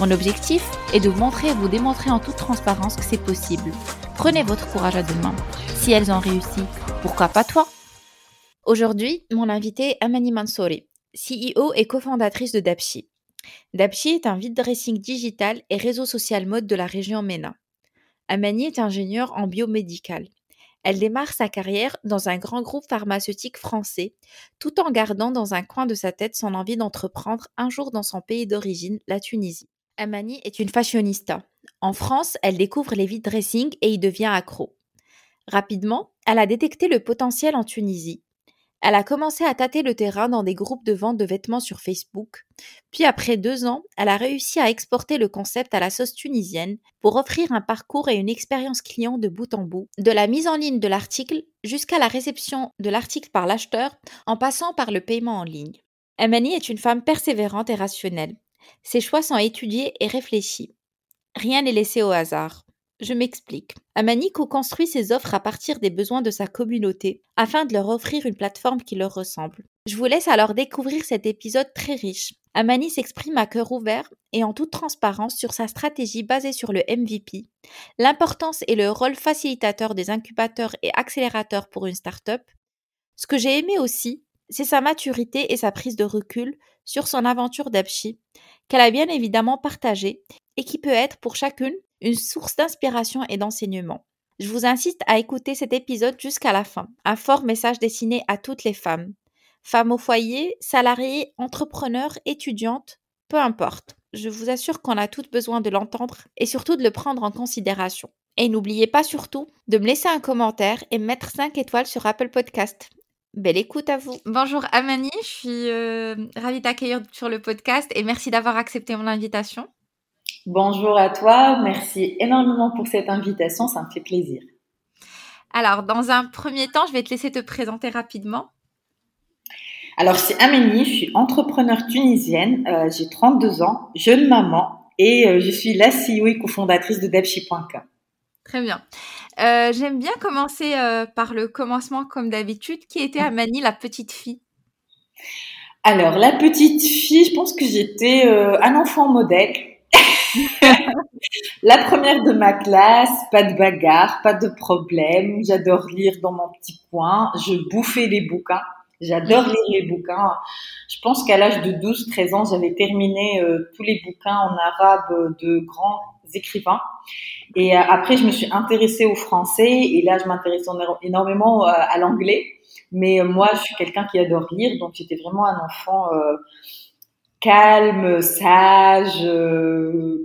Mon objectif est de vous montrer et vous démontrer en toute transparence que c'est possible. Prenez votre courage à deux mains. Si elles ont réussi, pourquoi pas toi? Aujourd'hui, mon invité Amani Mansouri, CEO et cofondatrice de Dapchi. Dapchi est un vide dressing digital et réseau social mode de la région MENA. Amani est ingénieure en biomédical. Elle démarre sa carrière dans un grand groupe pharmaceutique français, tout en gardant dans un coin de sa tête son envie d'entreprendre un jour dans son pays d'origine, la Tunisie. Amani est une fashionista. En France, elle découvre les vide dressing et y devient accro. Rapidement, elle a détecté le potentiel en Tunisie. Elle a commencé à tâter le terrain dans des groupes de vente de vêtements sur Facebook. Puis après deux ans, elle a réussi à exporter le concept à la sauce tunisienne pour offrir un parcours et une expérience client de bout en bout, de la mise en ligne de l'article jusqu'à la réception de l'article par l'acheteur en passant par le paiement en ligne. Amani est une femme persévérante et rationnelle. Ses choix sont étudiés et réfléchis. Rien n'est laissé au hasard. Je m'explique. Amani co-construit ses offres à partir des besoins de sa communauté afin de leur offrir une plateforme qui leur ressemble. Je vous laisse alors découvrir cet épisode très riche. Amani s'exprime à cœur ouvert et en toute transparence sur sa stratégie basée sur le MVP, l'importance et le rôle facilitateur des incubateurs et accélérateurs pour une start-up. Ce que j'ai aimé aussi, c'est sa maturité et sa prise de recul sur son aventure d'Apchi, qu'elle a bien évidemment partagée et qui peut être pour chacune une source d'inspiration et d'enseignement. Je vous incite à écouter cet épisode jusqu'à la fin. Un fort message destiné à toutes les femmes. Femmes au foyer, salariées, entrepreneurs, étudiantes, peu importe. Je vous assure qu'on a toutes besoin de l'entendre et surtout de le prendre en considération. Et n'oubliez pas surtout de me laisser un commentaire et mettre 5 étoiles sur Apple Podcast. Belle écoute à vous. Bonjour Amani, je suis euh, ravie d'accueillir sur le podcast et merci d'avoir accepté mon invitation. Bonjour à toi, merci énormément pour cette invitation, ça me fait plaisir. Alors, dans un premier temps, je vais te laisser te présenter rapidement. Alors, c'est Amani, je suis entrepreneur tunisienne, euh, j'ai 32 ans, jeune maman et euh, je suis la CEO et cofondatrice de Debchi.com. Très bien. Euh, j'aime bien commencer euh, par le commencement comme d'habitude. Qui était Amani, la petite fille? Alors, la petite fille, je pense que j'étais euh, un enfant modèle. la première de ma classe, pas de bagarre, pas de problème. J'adore lire dans mon petit coin. Je bouffais les bouquins. J'adore lire les bouquins. Je pense qu'à l'âge de 12-13 ans, j'avais terminé tous les bouquins en arabe de grands écrivains. Et euh, après, je me suis intéressée au français et là, je m'intéresse énormément euh, à l'anglais. Mais euh, moi, je suis quelqu'un qui adore lire, donc j'étais vraiment un enfant calme, sage,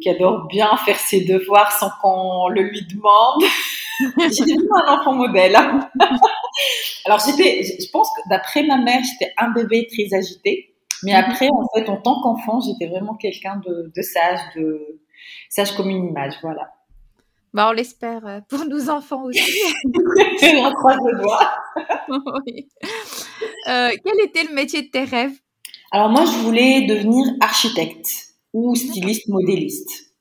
qui adore bien faire ses devoirs sans qu'on le lui demande. j'étais vraiment un enfant modèle. Alors j'étais, je pense que d'après ma mère, j'étais un bébé très agité. Mais mhm. après, en fait, en tant qu'enfant, j'étais vraiment quelqu'un de, de, sage, de sage comme une image, voilà. Bah, on l'espère euh, pour nos enfants aussi. on croise le doigt. oui. Euh, quel était le métier de tes rêves? Alors moi, je voulais devenir architecte ou styliste modéliste.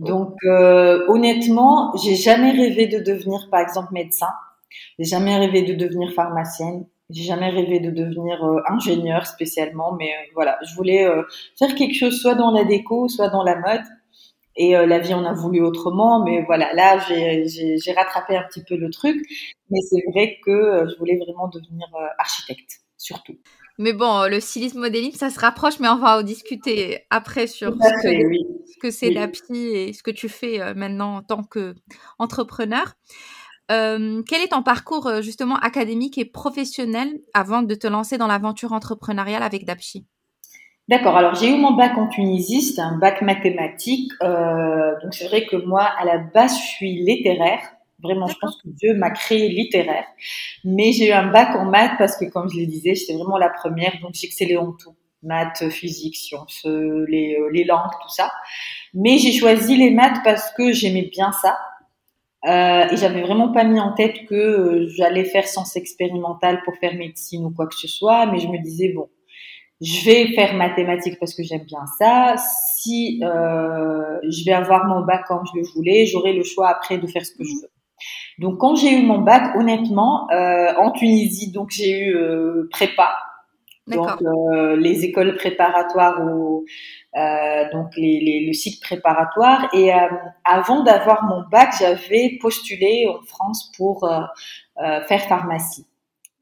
Donc euh, honnêtement, j'ai jamais rêvé de devenir, par exemple, médecin. J'ai jamais rêvé de devenir pharmacienne. J'ai jamais rêvé de devenir euh, ingénieur spécialement, mais euh, voilà, je voulais euh, faire quelque chose soit dans la déco, soit dans la mode. Et la vie en a voulu autrement, mais voilà, là j'ai rattrapé un petit peu le truc. Mais c'est vrai que je voulais vraiment devenir architecte, surtout. Mais bon, le stylisme modeling, ça se rapproche, mais on va en discuter après sur ce que, c'est l'API et ce que tu fais maintenant en tant qu'entrepreneur. Euh, quel est ton parcours euh, justement académique et professionnel avant de te lancer dans l'aventure entrepreneuriale avec Dapchi? D'accord. Alors j'ai eu mon bac en Tunisie, c'était un bac mathématique. Euh, donc c'est vrai que moi à la base je suis littéraire. Vraiment, je pense que Dieu m'a créé littéraire. Mais j'ai eu un bac en maths parce que comme je le disais, j'étais vraiment la première, donc j'excellais en tout maths, physique, sciences, les, les langues, tout ça. Mais j'ai choisi les maths parce que j'aimais bien ça. Euh, et j'avais vraiment pas mis en tête que euh, j'allais faire sciences expérimentales pour faire médecine ou quoi que ce soit, mais je me disais bon, je vais faire mathématiques parce que j'aime bien ça. Si euh, je vais avoir mon bac comme je le voulais, j'aurai le choix après de faire ce que je veux. Donc quand j'ai eu mon bac, honnêtement, euh, en Tunisie, donc j'ai eu euh, prépa, donc euh, les écoles préparatoires ou euh, donc les, les, le cycle préparatoire. Et euh, avant d'avoir mon bac, j'avais postulé en France pour faire pharmacie.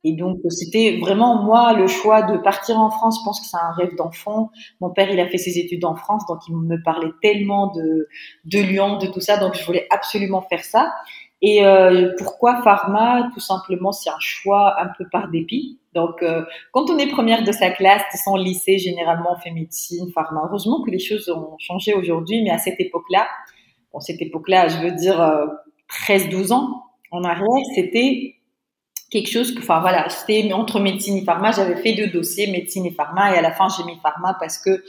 Et donc c'était vraiment moi le choix de partir en France. Je pense que c'est un rêve d'enfant. Mon père il a fait ses études en France, donc il me parlait tellement de de Lyon, de tout ça, donc je voulais absolument faire ça. Et euh, pourquoi pharma? Tout simplement, c'est un choix un peu par dépit. Donc, euh, quand on est première de sa classe, de son lycée, généralement, on fait médecine, pharma. Heureusement que les choses ont changé aujourd'hui, mais à cette époque-là, bon, cette époque-là, je veux dire euh, 13-12 ans en arrière, c'était quelque chose que, enfin voilà, c'était entre médecine et pharma. J'avais fait deux dossiers, médecine et pharma, et à la fin, j'ai mis pharma parce que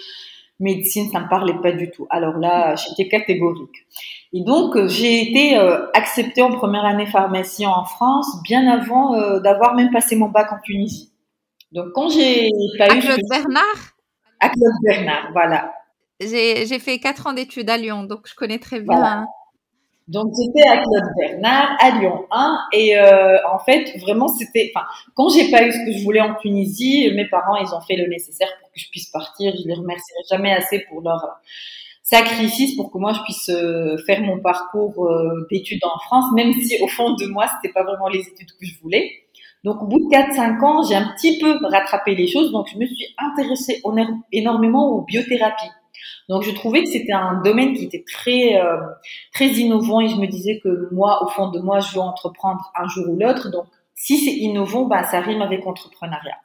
médecine, ça me parlait pas du tout. Alors là, j'étais catégorique. Et donc, euh, j'ai été euh, acceptée en première année pharmacie en France, bien avant euh, d'avoir même passé mon bac en Tunisie. Donc, quand j'ai pas à eu... Claude Bernard? À Claude Bernard, voilà. J'ai fait quatre ans d'études à Lyon, donc je connais très bien. Voilà. Donc j'étais à Claude Bernard, à Lyon 1, et euh, en fait vraiment c'était, enfin quand j'ai pas eu ce que je voulais en Tunisie, mes parents ils ont fait le nécessaire pour que je puisse partir. Je les remercierai jamais assez pour leur sacrifice pour que moi je puisse euh, faire mon parcours euh, d'études en France, même si au fond de moi c'était pas vraiment les études que je voulais. Donc au bout de 4-5 ans, j'ai un petit peu rattrapé les choses, donc je me suis intéressée énormément aux biothérapies. Donc je trouvais que c'était un domaine qui était très euh, très innovant et je me disais que moi, au fond de moi, je veux entreprendre un jour ou l'autre. Donc si c'est innovant, bah ça rime avec entrepreneuriat.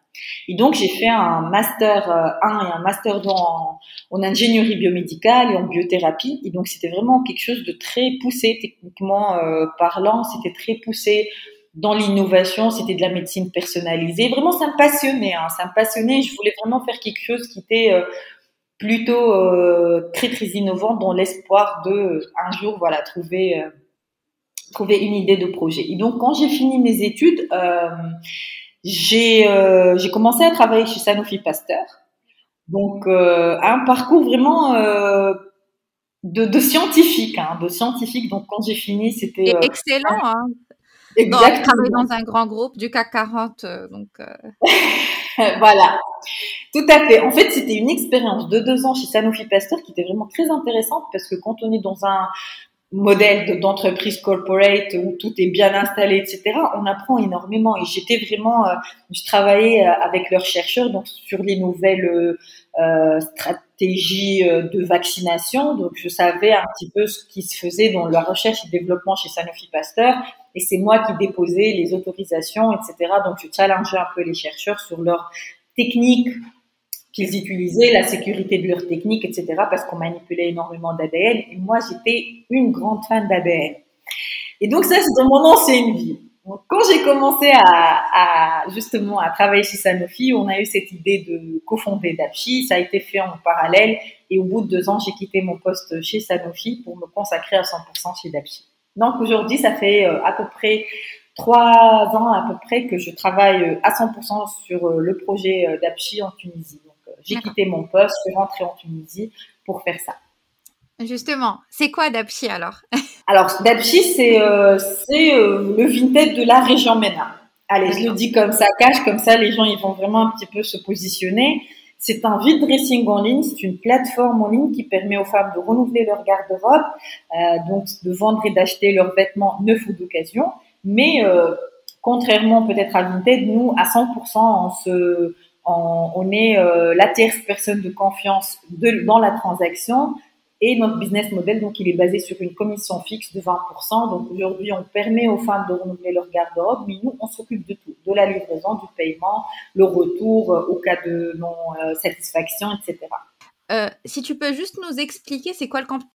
Et donc j'ai fait un master 1 euh, et un master 2 en, en, ingénierie biomédicale et en biothérapie. Et donc c'était vraiment quelque chose de très poussé techniquement euh, parlant. C'était très poussé dans l'innovation, c'était de la médecine personnalisée. Vraiment, ça me passionnait. Hein, ça me passionnait. Je voulais vraiment faire quelque chose qui était euh, plutôt euh, très très innovant dans l'espoir de un jour voilà trouver euh, trouver une idée de projet. Et donc quand j'ai fini mes études, euh, j'ai euh, j'ai commencé à travailler chez Sanofi Pasteur. Donc euh, un parcours vraiment euh, de, de scientifique, hein, de scientifique. Donc quand j'ai fini, c'était excellent. Hein. Exactement. travailler dans un grand groupe du CAC 40, donc. voilà. Tout à fait. En fait, c'était une expérience de deux ans chez Sanofi Pasteur qui était vraiment très intéressante parce que quand on est dans un modèle d'entreprise corporate où tout est bien installé, etc., on apprend énormément. Et j'étais vraiment, euh, je travaillais euh, avec leurs chercheurs donc sur les nouvelles euh, stratégies de vaccination. Donc, je savais un petit peu ce qui se faisait dans la recherche et développement chez Sanofi Pasteur. Et c'est moi qui déposais les autorisations, etc. Donc, je challengeais un peu les chercheurs sur leurs techniques qu'ils utilisaient, la sécurité de leurs techniques, etc. Parce qu'on manipulait énormément d'ADN. Et moi, j'étais une grande fan d'ADN. Et donc, ça, c'est dans mon ancienne vie. Quand j'ai commencé à, à, justement à travailler chez Sanofi, on a eu cette idée de cofonder Dapchi. Ça a été fait en parallèle. Et au bout de deux ans, j'ai quitté mon poste chez Sanofi pour me consacrer à 100% chez Dapchi. Donc aujourd'hui, ça fait euh, à peu près trois ans à peu près que je travaille euh, à 100% sur euh, le projet d'Apchi en Tunisie. Donc j'ai quitté mon poste, je suis rentrée en Tunisie pour faire ça. Justement, c'est quoi Dapchi alors? Alors Dapchi, c'est euh, euh, le vintage de la région MENA. Allez, je le dis comme ça, cache, comme ça les gens ils vont vraiment un petit peu se positionner. C'est un vide dressing en ligne, c'est une plateforme en ligne qui permet aux femmes de renouveler leur garde-robe, euh, donc de vendre et d'acheter leurs vêtements neufs ou d'occasion. Mais euh, contrairement peut-être à Vinted, nous à 100% on se on, est euh, la tierce personne de confiance de, dans la transaction et notre business model, donc, il est basé sur une commission fixe de 20%. Donc, aujourd'hui, on permet aux femmes de renouveler leur garde-robe, mais nous, on s'occupe de tout, de la livraison, du paiement, le retour euh, au cas de non-satisfaction, etc. Euh, si tu peux juste nous expliquer, c'est quoi le concept?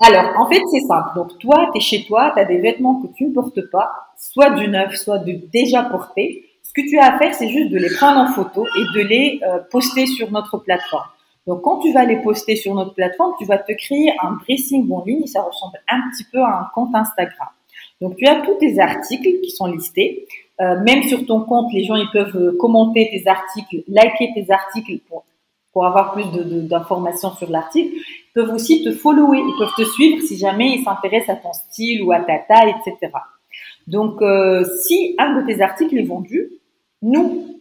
Alors, en fait, c'est simple. Donc, toi, tu es chez toi, tu as des vêtements que tu ne portes pas, soit du neuf, soit de déjà porté. Ce que tu as à faire, c'est juste de les prendre en photo et de les euh, poster sur notre plateforme. Donc, quand tu vas les poster sur notre plateforme, tu vas te créer un dressing en ligne. Ça ressemble un petit peu à un compte Instagram. Donc, tu as tous tes articles qui sont listés. Euh, même sur ton compte, les gens ils peuvent euh, commenter tes articles, liker tes articles pour, pour avoir plus d'informations de, sur l'article. Ils peuvent aussi te follower, ils peuvent te suivre si jamais ils s'intéressent à ton style ou à ta taille, etc. Donc, euh, si un de tes articles est vendu, nous,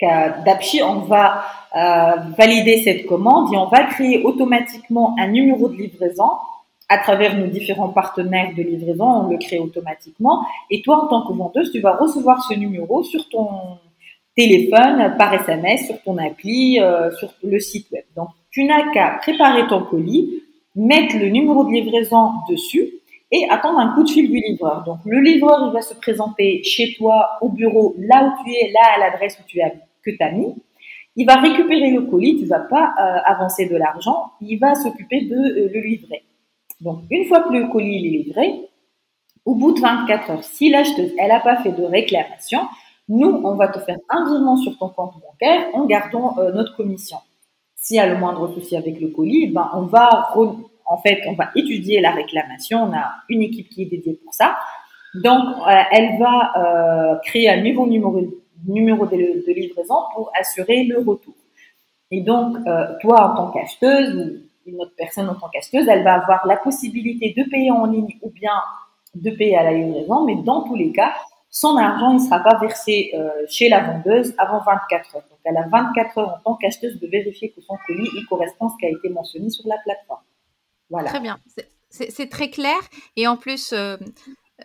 d'Apchi, on va euh, valider cette commande et on va créer automatiquement un numéro de livraison à travers nos différents partenaires de livraison, on le crée automatiquement. Et toi, en tant que vendeuse, tu vas recevoir ce numéro sur ton téléphone, par SMS, sur ton appli, euh, sur le site web. Donc, tu n'as qu'à préparer ton colis, mettre le numéro de livraison dessus et attendre un coup de fil du livreur. Donc, le livreur, il va se présenter chez toi, au bureau, là où tu es, là à l'adresse où tu as, que tu as mis. Il va récupérer le colis, tu vas pas euh, avancer de l'argent, il va s'occuper de euh, le livrer. Donc, une fois que le colis est livré, au bout de 24 heures, si l'acheteuse, n'a pas fait de réclamation, nous, on va te faire un virement sur ton compte bancaire en gardant euh, notre commission. S'il y a le moindre souci avec le colis, ben, on va, en fait, on va étudier la réclamation. On a une équipe qui est dédiée pour ça. Donc, elle va créer un nouveau numéro, numéro de, livraison pour assurer le retour. Et donc, toi, en tant qu'acheteuse, une autre personne en tant qu'acheteuse, elle va avoir la possibilité de payer en ligne ou bien de payer à la livraison, mais dans tous les cas, son argent ne sera pas versé euh, chez la vendeuse avant 24 heures. Donc, elle a 24 heures en tant qu'acheteuse de vérifier que son colis correspond à ce qui a été mentionné sur la plateforme. Voilà. Très bien. C'est très clair. Et en plus, euh,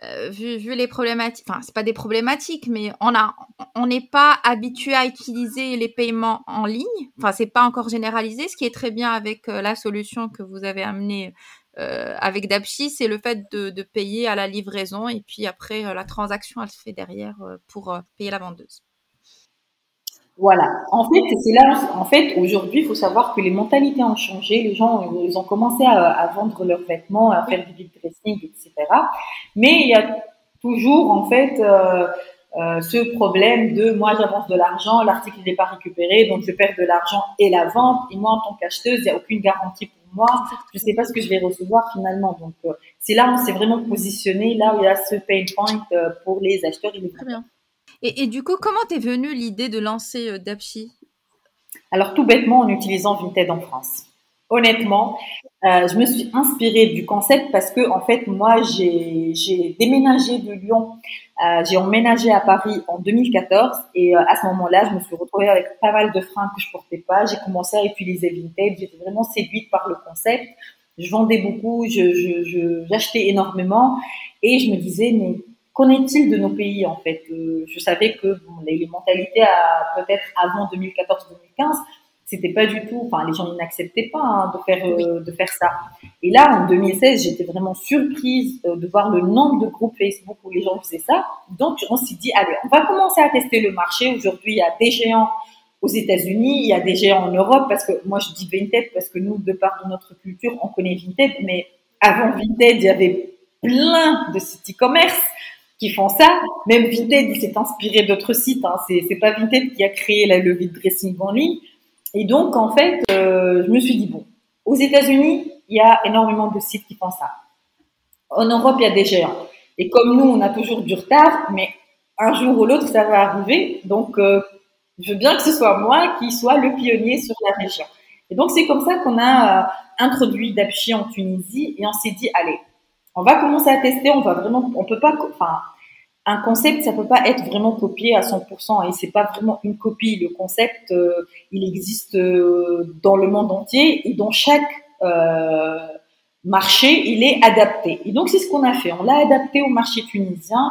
euh, vu, vu, les problématiques, enfin, c'est pas des problématiques, mais on a, on n'est pas habitué à utiliser les paiements en ligne. Enfin, c'est pas encore généralisé. Ce qui est très bien avec euh, la solution que vous avez amenée euh, avec Dapchi, c'est le fait de, de, payer à la livraison et puis après la transaction, elle se fait derrière pour payer la vendeuse. Voilà. En fait, c'est là. En fait, aujourd'hui, il faut savoir que les mentalités ont changé. Les gens, ils ont commencé à, à vendre leurs vêtements, à faire du big dressing, etc. Mais il y a toujours, en fait, euh, euh, ce problème de moi, j'avance de l'argent, l'article n'est pas récupéré, donc je perds de l'argent et la vente. Et moi, en tant qu'acheteuse, il n'y a aucune garantie pour moi. Je ne sais pas ce que je vais recevoir finalement. Donc, euh, c'est là où on s'est vraiment positionné, là où il y a ce pain point euh, pour les acheteurs et les Et, du coup, comment t'es venue l'idée de lancer euh, Alors, tout bêtement, en utilisant Vinted en France. Honnêtement, euh, je me suis inspirée du concept parce que, en fait, moi, j'ai déménagé de Lyon, euh, j'ai emménagé à Paris en 2014 et à ce moment-là, je me suis retrouvée avec pas mal de freins que je portais pas. J'ai commencé à utiliser Vinted, j'étais vraiment séduite par le concept. Je vendais beaucoup, j'achetais je, énormément et je me disais, mais Qu'en est-il de nos pays en fait? Euh, Je savais que les, mentalités peut-être avant 2014-2015, c'était pas du tout. Enfin, les gens n'acceptaient pas hein, de faire euh, de faire ça. Et là, en 2016, j'étais vraiment surprise euh, de voir le nombre de groupes Facebook où les gens faisaient ça. Donc, on s'est dit, allez, on va commencer à tester le marché. Aujourd'hui, il y a des géants aux États-Unis, il y a des géants en Europe, parce que moi je dis Vinted parce que nous, de par de notre culture, on connaît Vinted, mais avant Vinted, il y avait plein de sites e-commerce qui font ça. Même Vinted, il s'est inspiré d'autres sites. Hein. C'est, pas Vinted qui a créé la levée de dressing en ligne. Et donc, en fait, euh, je me suis dit, bon, aux États-Unis, il y a énormément de sites qui font ça. En Europe, il y a des géants. Et comme nous, on a toujours du retard, mais un jour ou l'autre, ça va arriver. Donc, euh, je veux bien que ce soit moi qui soit le pionnier sur la région. Et donc, c'est comme ça qu'on a euh, introduit Dapchi en Tunisie et on s'est dit, allez, on va commencer à tester, on va vraiment, on peut pas, enfin, un concept, ça peut pas être vraiment copié à 100% et c'est pas vraiment une copie. Le concept, euh, il existe euh, dans le monde entier et dans chaque euh, marché, il est adapté. Et donc c'est ce qu'on a fait. On l'a adapté au marché tunisien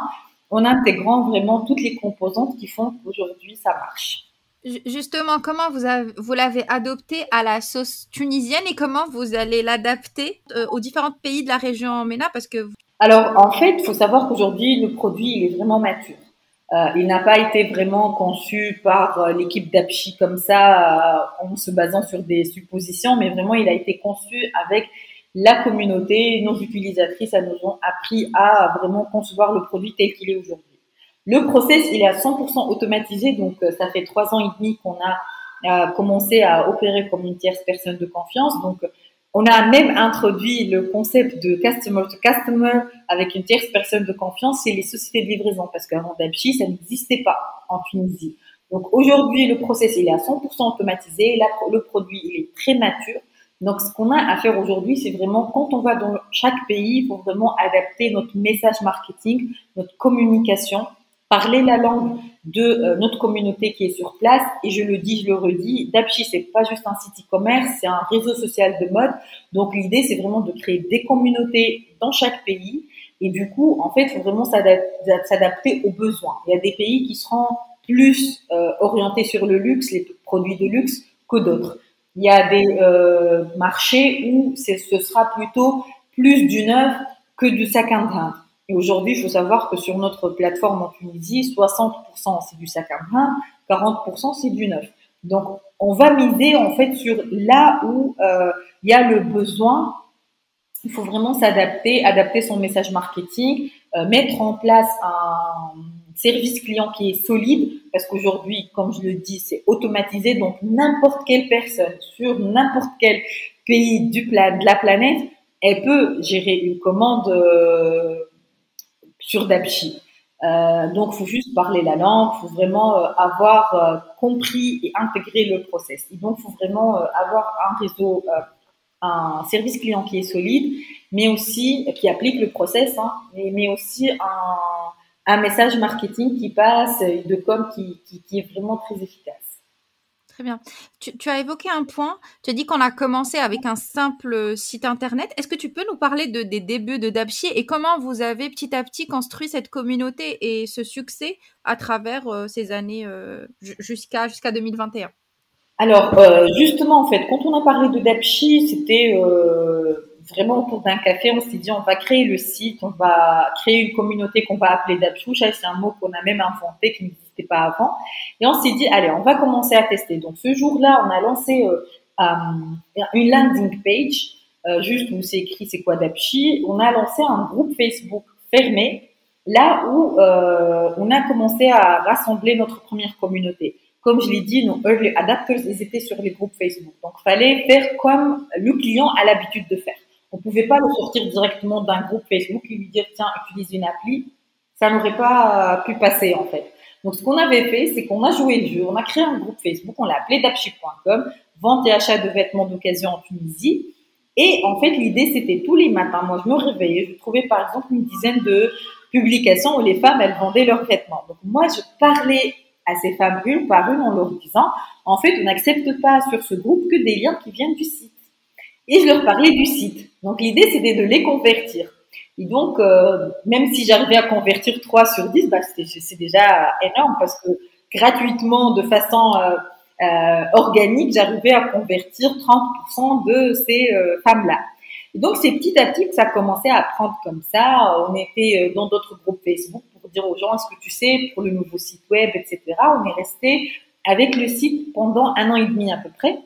en intégrant vraiment toutes les composantes qui font qu'aujourd'hui ça marche. Justement, comment vous, vous l'avez adopté à la sauce tunisienne et comment vous allez l'adapter euh, aux différents pays de la région MENA? Parce que Alors, en fait, il faut savoir qu'aujourd'hui, le produit, est vraiment mature. Euh, il n'a pas été vraiment conçu par euh, l'équipe d'Apchi comme ça, en se basant sur des suppositions, mais vraiment, il a été conçu avec la communauté, nos utilisatrices, elles nous ont appris à vraiment concevoir le produit tel qu'il est aujourd'hui. Le process, il est à 100% automatisé, donc euh, ça fait trois ans et demi qu'on a a commencé à opérer comme une tierce personne de confiance. Donc, on a même introduit le concept de customer to customer avec une tierce personne de confiance chez les sociétés de livraison parce qu'avant Dabchi, ça n'existait pas en Tunisie. Donc aujourd'hui, le process il est à 100% automatisé, le produit il est très mature. Donc ce qu'on a à faire aujourd'hui, c'est vraiment quand on va dans chaque pays, il faut vraiment adapter notre message marketing, notre communication parler la langue de euh, notre communauté qui est sur place. Et je le dis, je le redis, Dapchi, c'est pas juste un site e-commerce, c'est un réseau social de mode. Donc l'idée, c'est vraiment de créer des communautés dans chaque pays. Et du coup, en fait, il faut vraiment s'adapter aux besoins. Il y a des pays qui seront plus euh, orientés sur le luxe, les produits de luxe, que d'autres. Il y a des euh, marchés où ce sera plutôt plus du neuf que du main. Et aujourd'hui, il faut savoir que sur notre plateforme en Tunisie, 60% c'est du sac à main, 40% c'est du neuf. Donc, on va miser en fait sur là où euh, il y a le besoin. Il faut vraiment s'adapter, adapter son message marketing, euh, mettre en place un service client qui est solide, parce qu'aujourd'hui, comme je le dis, c'est automatisé, donc n'importe quelle personne sur n'importe quel pays du plan, de la planète, elle peut gérer une commande. Euh, sur Dapchi. Euh, donc, faut juste parler la langue, faut vraiment euh, avoir euh, compris et intégré le process. Et donc, faut vraiment euh, avoir un réseau, un service client qui est solide, mais aussi qui applique le process, hein, mais, mais, aussi un, un, message marketing qui passe, de com qui, qui, qui est vraiment très efficace. Très bien. Tu, as évoqué un point. Tu as dit qu'on a commencé avec un simple site internet. Est-ce que tu peux nous parler de, des débuts de Dabchi et comment vous avez petit à petit construit cette communauté et ce succès à travers euh, ces années euh, jusqu'à jusqu'à 2021 Alors, euh, justement, en fait, quand on a parlé de Dabchi, c'était vraiment autour d'un café. On s'est dit, on va créer le site, on va créer une communauté qu'on va appeler Dabchi. C'est un mot qu'on a même inventé, qui n'existait pas avant. Et on s'est dit, allez, on va commencer à tester. Donc ce jour-là, on a lancé euh, euh, une landing page, euh, juste où c'est écrit c'est quoi Dapchi. On a lancé un groupe Facebook fermé, là où on a commencé à rassembler notre première communauté. Comme je l'ai dit, nos early adapters, ils étaient sur les groupes Facebook. Donc, fallait faire comme le client a l'habitude de faire. On pouvait pas le sortir directement d'un groupe Facebook et lui dire, tiens, utilise une appli. Ça n'aurait pas pu passer, en fait. Donc, ce qu'on avait fait, c'est qu'on a joué le jeu, on a créé un groupe Facebook, on l'a appelé dapchi.com, vente et achat de vêtements d'occasion en Tunisie. Et en fait, l'idée, c'était tous les matins, moi, je me réveillais, je trouvais par exemple une dizaine de publications où les femmes, elles vendaient leurs vêtements. Donc, moi, je parlais à ces femmes une par une en leur disant, en fait, on n'accepte pas sur ce groupe que des liens qui viennent du site. Et je leur parlais du site. Donc, l'idée, c'était de les convertir. Et donc, euh, même si j'arrivais à convertir 3 sur 10, bah, c'est déjà énorme parce que gratuitement, de façon euh, euh, organique, j'arrivais à convertir 30% de ces euh, femmes-là. Et donc, c'est petit à petit que ça a commencé à prendre comme ça. On était dans d'autres groupes Facebook pour dire aux gens, est-ce que tu sais, pour le nouveau site web, etc. On est resté avec le site pendant un an et demi à peu près.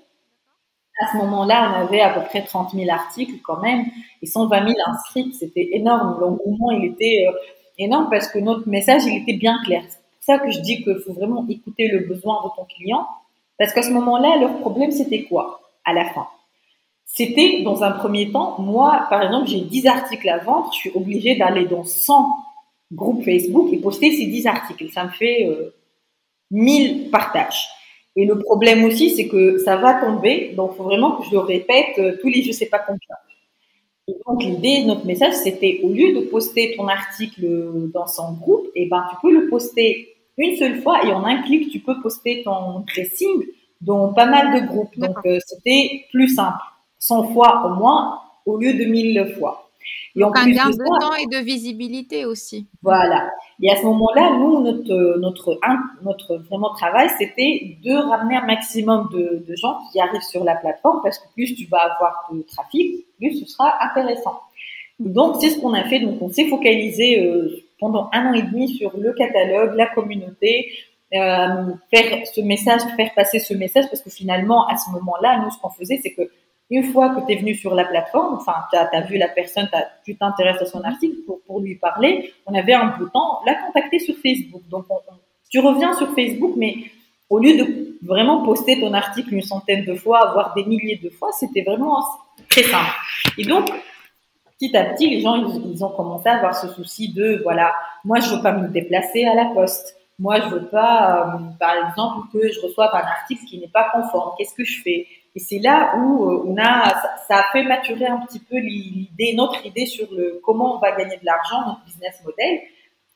À ce moment-là, on avait à peu près 30 000 articles quand même et 120 000 inscrits. C'était énorme. L'engouement, il était euh, énorme parce que notre message, il était bien clair. C'est pour ça que je dis qu'il faut vraiment écouter le besoin de ton client. Parce qu'à ce moment-là, leur problème, c'était quoi à la fin? C'était, dans un premier temps, moi, par exemple, j'ai 10 articles à vendre. Je suis obligée d'aller dans 100 groupes Facebook et poster ces 10 articles. Ça me fait euh, 1000 partages. Et le problème aussi, c'est que ça va tomber, donc il faut vraiment que je le répète euh, tous les je sais pas combien. Et donc l'idée, notre message, c'était au lieu de poster ton article dans son groupe, et eh ben tu peux le poster une seule fois et en un clic, tu peux poster ton dressing dans pas mal de groupes. Donc euh, c'était plus simple, 100 fois au moins au lieu de 1000 fois. Et Donc, un gain de, temps et de visibilité aussi. Voilà. Et à ce moment-là, nous, notre, notre, notre vraiment travail, c'était de ramener un maximum de, de, gens qui arrivent sur la plateforme parce que plus tu vas avoir de trafic, plus ce sera intéressant. Donc, c'est ce qu'on a fait. Donc, on s'est focalisé euh, pendant un an et demi sur le catalogue, la communauté, euh, faire ce message, faire passer ce message parce que finalement, à ce moment-là, nous, ce qu'on faisait, c'est que une fois que tu es venu sur la plateforme, enfin, tu as, vu la personne, tu t'intéresses à son article pour, pour, lui parler, on avait un bouton, la contacter sur Facebook. Donc, tu reviens sur Facebook, mais au lieu de vraiment poster ton article une centaine de fois, voire des milliers de fois, c'était vraiment très simple. Et donc, petit à petit, les gens, ils, ont commencé à avoir ce souci de, voilà, moi, je veux pas me déplacer à la poste. Moi, je veux pas, euh, par exemple, que je reçoive un article qui n'est pas conforme. Qu'est-ce que je fais? Et c'est là où euh, on a, ça, a fait maturer un petit peu l'idée, notre idée sur le comment on va gagner de l'argent, notre business model.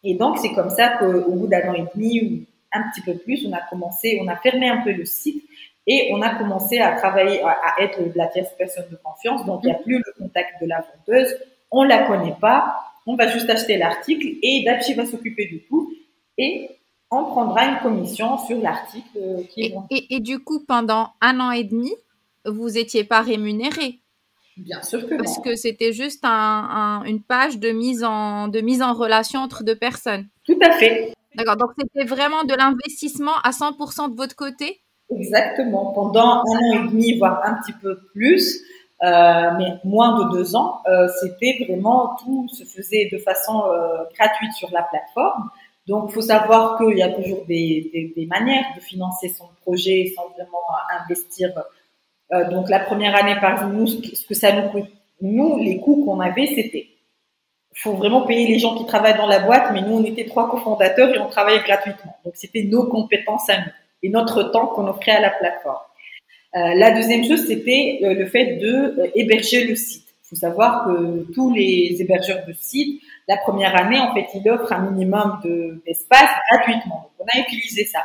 Et donc, c'est comme ça qu'au bout d'un an et demi ou un petit peu plus, on a commencé, on a fermé un peu le site et on a commencé à travailler, à être la tierce personne de confiance. Donc, il n'y a plus le contact de la vendeuse. On la connaît pas. On va juste acheter l'article et Dapchi va s'occuper du tout. Et on prendra une commission sur l'article euh, qui est et, et, du coup, pendant un an et demi, vous n'étiez pas rémunéré Bien sûr que Parce que c'était juste un, une page de mise, en, de mise en relation entre deux personnes. Tout à fait. D'accord, donc c'était vraiment de l'investissement à 100% de votre côté? Exactement. Pendant un an et demi, voire un petit peu plus, euh, mais moins de deux ans, euh, c'était vraiment tout se faisait de façon euh, gratuite sur la plateforme. Donc, il faut savoir qu'il y a toujours des, des, des, manières de financer son projet sans vraiment investir. Euh, donc, la première année, par nous, ce que ça nous coûte, nous, les coûts qu'on avait, c'était faut vraiment payer les gens qui travaillent dans la boîte, mais nous, on était trois cofondateurs et on travaillait gratuitement. Donc, c'était nos compétences à nous et notre temps qu'on offrait à la plateforme. Euh, la deuxième chose, c'était euh, le fait de héberger le site. Il faut savoir que tous les hébergeurs de sites, la première année, en fait, ils offrent un minimum d'espace gratuitement. Donc, on a utilisé ça.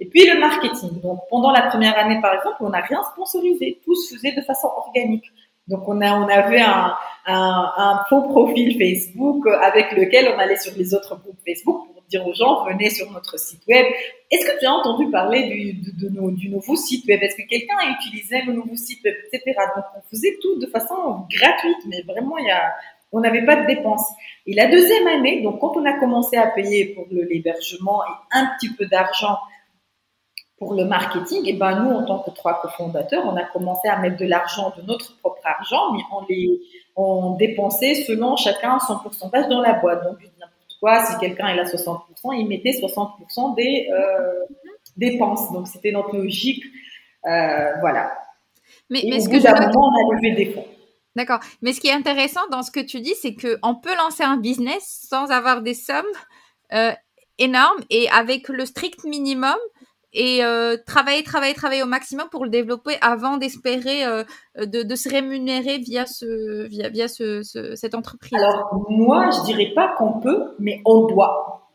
Et puis le marketing. Donc pendant la première année, par exemple, on n'a rien sponsorisé. Tout se faisait de façon organique. Donc on a on avait un, un, un faux profil Facebook avec lequel on allait sur les autres groupes Facebook pour dire aux gens venez sur notre site web. Est-ce que tu as entendu parler du, de du nouveau site web? Est-ce que quelqu'un a utilisé le nouveau site web, etc. Donc on faisait tout de façon gratuite, mais vraiment il y a on n'avait pas de dépenses. Et la deuxième année, donc quand on a commencé à payer pour l'hébergement et un petit peu d'argent pour le marketing, et ben nous, en tant que trois cofondateurs, on a commencé à mettre de l'argent, de notre propre argent, mais on les on dépensait selon chacun son pourcentage dans la boîte. Donc n'importe quoi, si quelqu'un est à 60%, il mettait 60% des euh, dépenses. Donc c'était notre logique, euh, voilà. Mais, ce que je... moment, on a levé des fonds. D'accord. Mais ce qui est intéressant dans ce que tu dis, c'est qu'on peut lancer un business sans avoir des sommes euh, énormes et avec le strict minimum et euh, travailler, travailler, travailler au maximum pour le développer avant d'espérer euh, de, de, se rémunérer via ce, via, via ce, ce, cette entreprise. Alors moi, je dirais pas qu'on peut, mais on doit.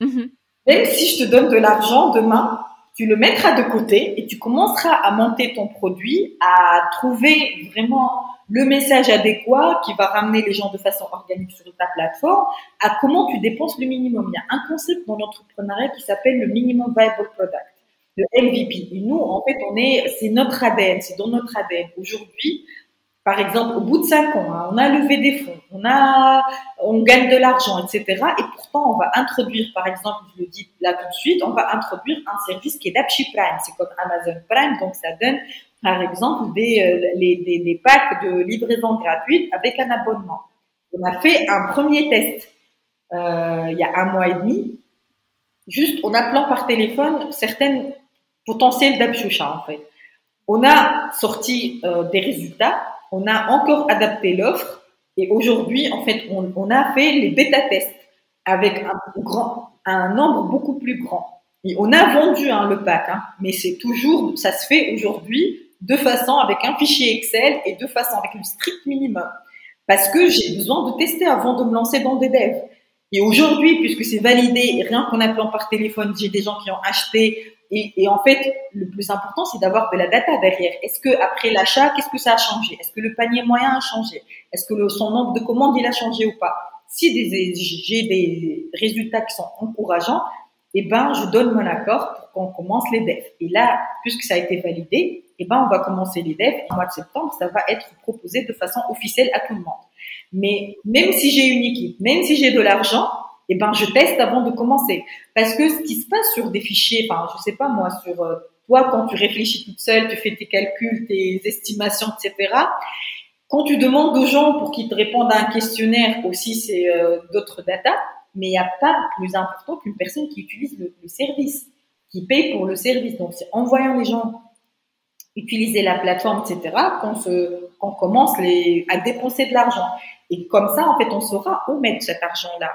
Mhm. Même si je te donne de l'argent demain, tu le mettras de côté et tu commenceras à monter ton produit, à trouver vraiment le message adéquat qui va ramener les gens de façon organique sur ta plateforme, à comment tu dépenses le minimum. Il y a un concept dans l'entrepreneuriat qui s'appelle le minimum viable product le MVP. Et nous, en fait, on est, c'est notre ADN, c'est dans notre ADN. Aujourd'hui, par exemple, au bout de cinq ans, hein, on a levé des fonds, on a, on gagne de l'argent, etc. Et pourtant, on va introduire, par exemple, je le dis là tout de suite, on va introduire un service qui est d'Apchi Prime. C'est comme Amazon Prime, donc ça donne, par exemple, des, euh, les, des, des packs de livraison gratuite avec un abonnement. On a fait un premier test euh, il y a un mois et demi, juste en appelant par téléphone certaines potentiel d'Abchoucha, en fait. On a sorti euh, des résultats, on a encore adapté l'offre et aujourd'hui, en fait, on, on, a fait les bêta-tests avec un, grand, un nombre beaucoup plus grand. Et on a vendu hein, le pack, hein, mais c'est toujours, ça se fait aujourd'hui de façon avec un fichier Excel et de façon avec le strict minimum. Parce que j'ai besoin de tester avant de me lancer dans des devs. Et aujourd'hui, puisque c'est validé, rien qu'en appelant par téléphone, j'ai des gens qui ont acheté et, et, en fait, le plus important, c'est d'avoir de la data derrière. Est-ce que après l'achat, qu'est-ce que ça a changé? Est-ce que le panier moyen a changé? Est-ce que le, son nombre de commandes il a changé ou pas? Si j'ai des résultats qui sont encourageants, eh ben, je donne mon accord pour qu'on commence les devs. Et là, puisque ça a été validé, eh ben, on va commencer les devs. Au mois de septembre, ça va être proposé de façon officielle à tout le monde. Mais même si j'ai une équipe, même si j'ai de l'argent, eh ben je teste avant de commencer. Parce que ce qui se passe sur des fichiers, enfin je sais pas moi, sur euh, toi quand tu réfléchis toute seule, tu fais tes calculs, tes estimations, etc. Quand tu demandes aux gens pour qu'ils te répondent à un questionnaire, aussi c'est euh, d'autres data, mais il n'y a pas plus important qu'une personne qui utilise le, service. qui paye pour le service. Donc, c'est en voyant les gens utiliser la plateforme, etc., qu'on se, commence à dépenser de l'argent. Et comme ça, en fait, on saura où mettre cet argent-là.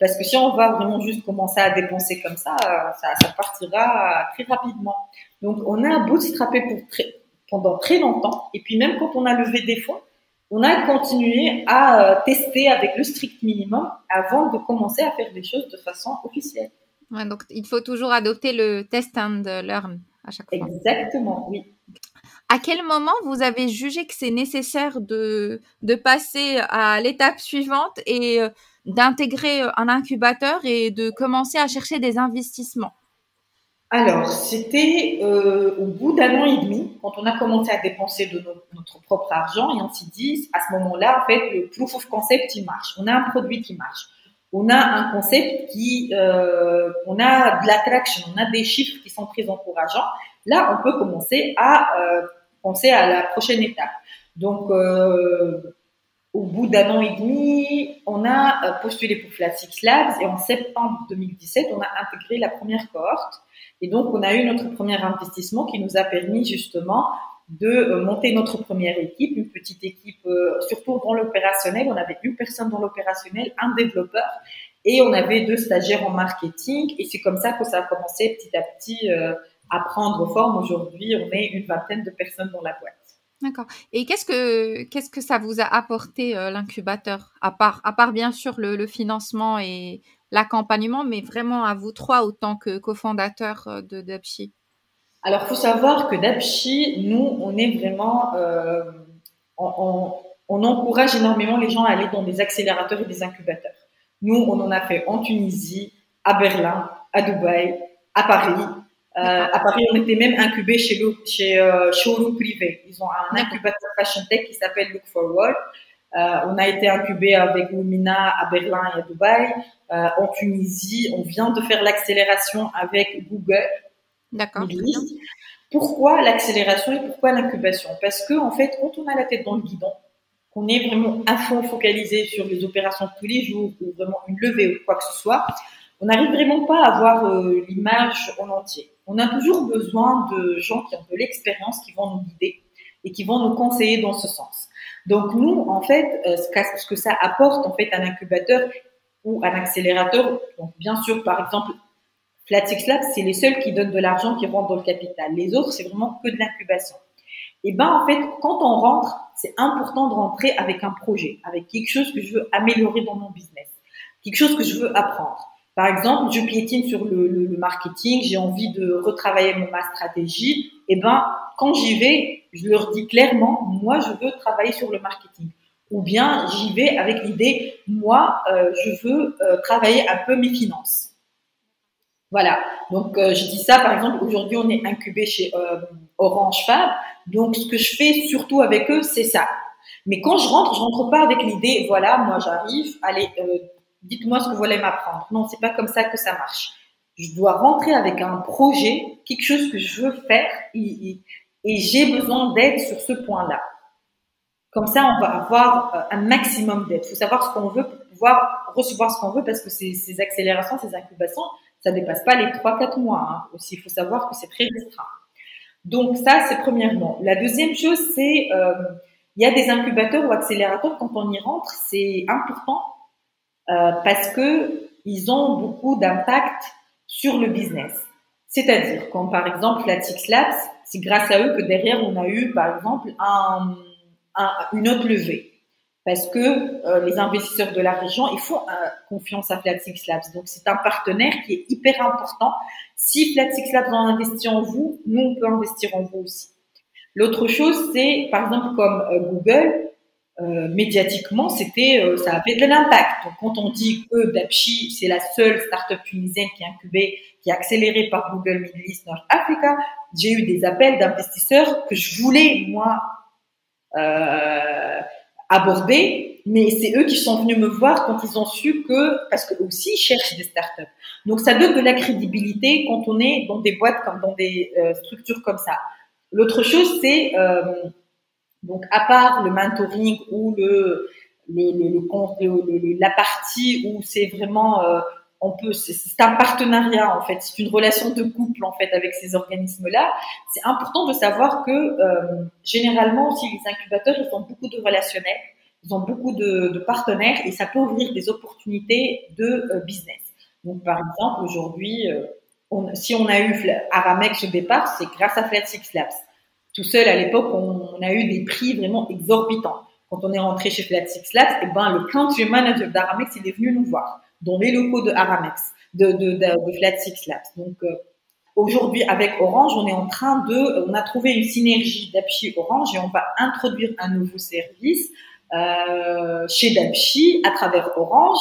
Parce que si on va vraiment juste commencer à dépenser comme ça, ça, ça partira très rapidement. Donc, on a bootstrappé pour très, pendant très longtemps. Et puis, même quand on a levé des fonds, on a continué à euh, tester avec le strict minimum avant de commencer à faire des choses de façon officielle. Ouais, donc, il faut toujours adopter le test and learn à chaque fois. Exactement, oui. À quel moment vous avez jugé que c'est nécessaire de, de passer à l'étape suivante et euh, d'intégrer euh, un incubateur et de commencer à chercher des investissements alors, c'était euh, au bout d'un an et demi, quand on a commencé à dépenser de notre propre argent, et on s'est dit, à ce moment-là, en fait, le proof of concept, il marche. On a un produit qui marche. On a un concept qui, euh, on a de l'attraction, on a des chiffres qui sont très encourageants. Là, on peut commencer à penser à la prochaine étape. Donc, au bout d'un an et demi, on a euh, postulé pour Flat Six Labs et en septembre 2017, on a intégré la première cohorte. Et donc, on a eu notre premier investissement qui nous a permis justement de euh, monter notre première équipe, une petite équipe, euh, surtout dans l'opérationnel. On avait une personne dans l'opérationnel, un développeur, et on avait deux stagiaires en marketing. Et c'est comme ça que ça a commencé petit à petit à prendre forme. Aujourd'hui, on est une vingtaine de personnes dans la boîte. D'accord. Et qu'est-ce que qu'est-ce que ça vous a apporté l'incubateur? À part à part bien sûr le, le financement et l'accompagnement, mais vraiment à vous trois autant que cofondateurs euh, de Dapchi? Alors, faut savoir que Dapchi, nous, on est vraiment, euh, on, encourage énormément les gens à aller dans des accélérateurs et des incubateurs. Nous, on en a fait en Tunisie, à Berlin, à Dubaï, à Paris. Euh, à Paris, on était même incubé chez, chez Showroom Privé. Ils ont un incubateur fashion tech qui s'appelle Look Forward. Euh, on a été incubé avec Lumina à Berlin et à Dubaï. Euh, en Tunisie, on vient de faire l'accélération avec Google. D'accord. Pourquoi l'accélération et pourquoi l'incubation? Parce que en fait, quand on a la tête dans le guidon, qu'on est vraiment à fond focalisé sur les opérations de tous les jours ou vraiment une levée ou quoi que ce soit, on n'arrive vraiment pas à voir euh, l'image en entier. On a toujours besoin de gens qui ont de l'expérience, qui vont nous guider et qui vont nous conseiller dans ce sens. Donc nous, en fait, euh, ce que ça apporte en fait un incubateur ou un accélérateur, donc bien sûr, par exemple, Flatix Lab, c'est les seuls qui donnent de l'argent qui rentrent dans le capital. Les autres, c'est vraiment que de l'incubation. Et ben en fait, quand on rentre, c'est important de rentrer avec un projet, avec quelque chose que je veux améliorer dans mon business, quelque chose que je veux apprendre. Par exemple, je piétine sur le, marketing, j'ai envie de retravailler ma stratégie. Et ben, quand j'y vais, je leur dis clairement, moi, je veux travailler sur le marketing. Ou bien, j'y vais avec l'idée, moi, euh, je veux euh, travailler un peu mes finances. Voilà. Donc, euh, je dis ça, par exemple, aujourd'hui, on est incubé chez Orange Fab. Donc, ce que je fais surtout avec eux, c'est ça. Mais quand je rentre, je rentre pas avec l'idée, voilà, moi, j'arrive, allez, dites-moi ce que vous voulez m'apprendre. Non, c'est pas comme ça que ça marche. Je dois rentrer avec un projet, quelque chose que je veux faire, et, j'ai besoin d'aide sur ce point-là. Comme ça, on va avoir euh, un maximum d'aide. Il faut savoir ce qu'on veut pour pouvoir recevoir ce qu'on veut parce que ces, ces, accélérations, ces incubations, ça dépasse pas les 3-4 mois. Hein. Aussi, il faut savoir que c'est très restreint. Donc ça, c'est premièrement. La deuxième chose, c'est euh, il y a des incubateurs ou accélérateurs quand on y rentre, c'est important euh, parce que ils ont beaucoup d'impact sur le business. C'est-à-dire, comme par exemple Latix Labs, c'est grâce à eux que derrière on a eu, par exemple, un, un, une autre levée. Parce que euh, les investisseurs de la région, ils font euh, confiance à Flatix Labs. Donc, c'est un partenaire qui est hyper important. Si Flatix Labs a investi en vous, nous, on peut investir en vous aussi. L'autre chose, c'est, par exemple, comme Google, euh, médiatiquement, c'était, euh, ça avait de l'impact. Donc, quand on dit que Dapchi, c'est la seule start-up tunisienne qui est incubée, qui est accélérée par Google Middle East North Africa, j'ai eu des appels d'investisseurs que je voulais moi euh, aborder, mais c'est eux qui sont venus me voir quand ils ont su que, parce que aussi ils cherchent des start-up. Donc, ça donne de la crédibilité quand on est dans des boîtes comme dans des euh, structures comme ça. L'autre chose, c'est donc, à part le mentoring ou le, le, le, le la partie où c'est vraiment euh, on peut, c'est un partenariat en fait, c'est une relation de couple en fait avec ces organismes-là. C'est important de savoir que euh, généralement aussi les incubateurs ils ont beaucoup de relationnels, ils ont beaucoup de, de partenaires et ça peut ouvrir des opportunités de euh, business. Donc par exemple aujourd'hui, euh, on, si on a eu Aramex au départ, c'est grâce à Flat Six Labs. Tout seul à l'époque, on, a eu des prix vraiment exorbitants. Quand on est rentré chez Flat Six Labs, eh ben le country manager d'Aramex il est venu nous voir dans les locaux de Aramex, de, de, Flat Six Labs. Donc euh, aujourd'hui avec Orange, on est en train de, on a trouvé une synergie d'Apchi Orange et on va introduire un nouveau service euh, chez Dapchi à travers Orange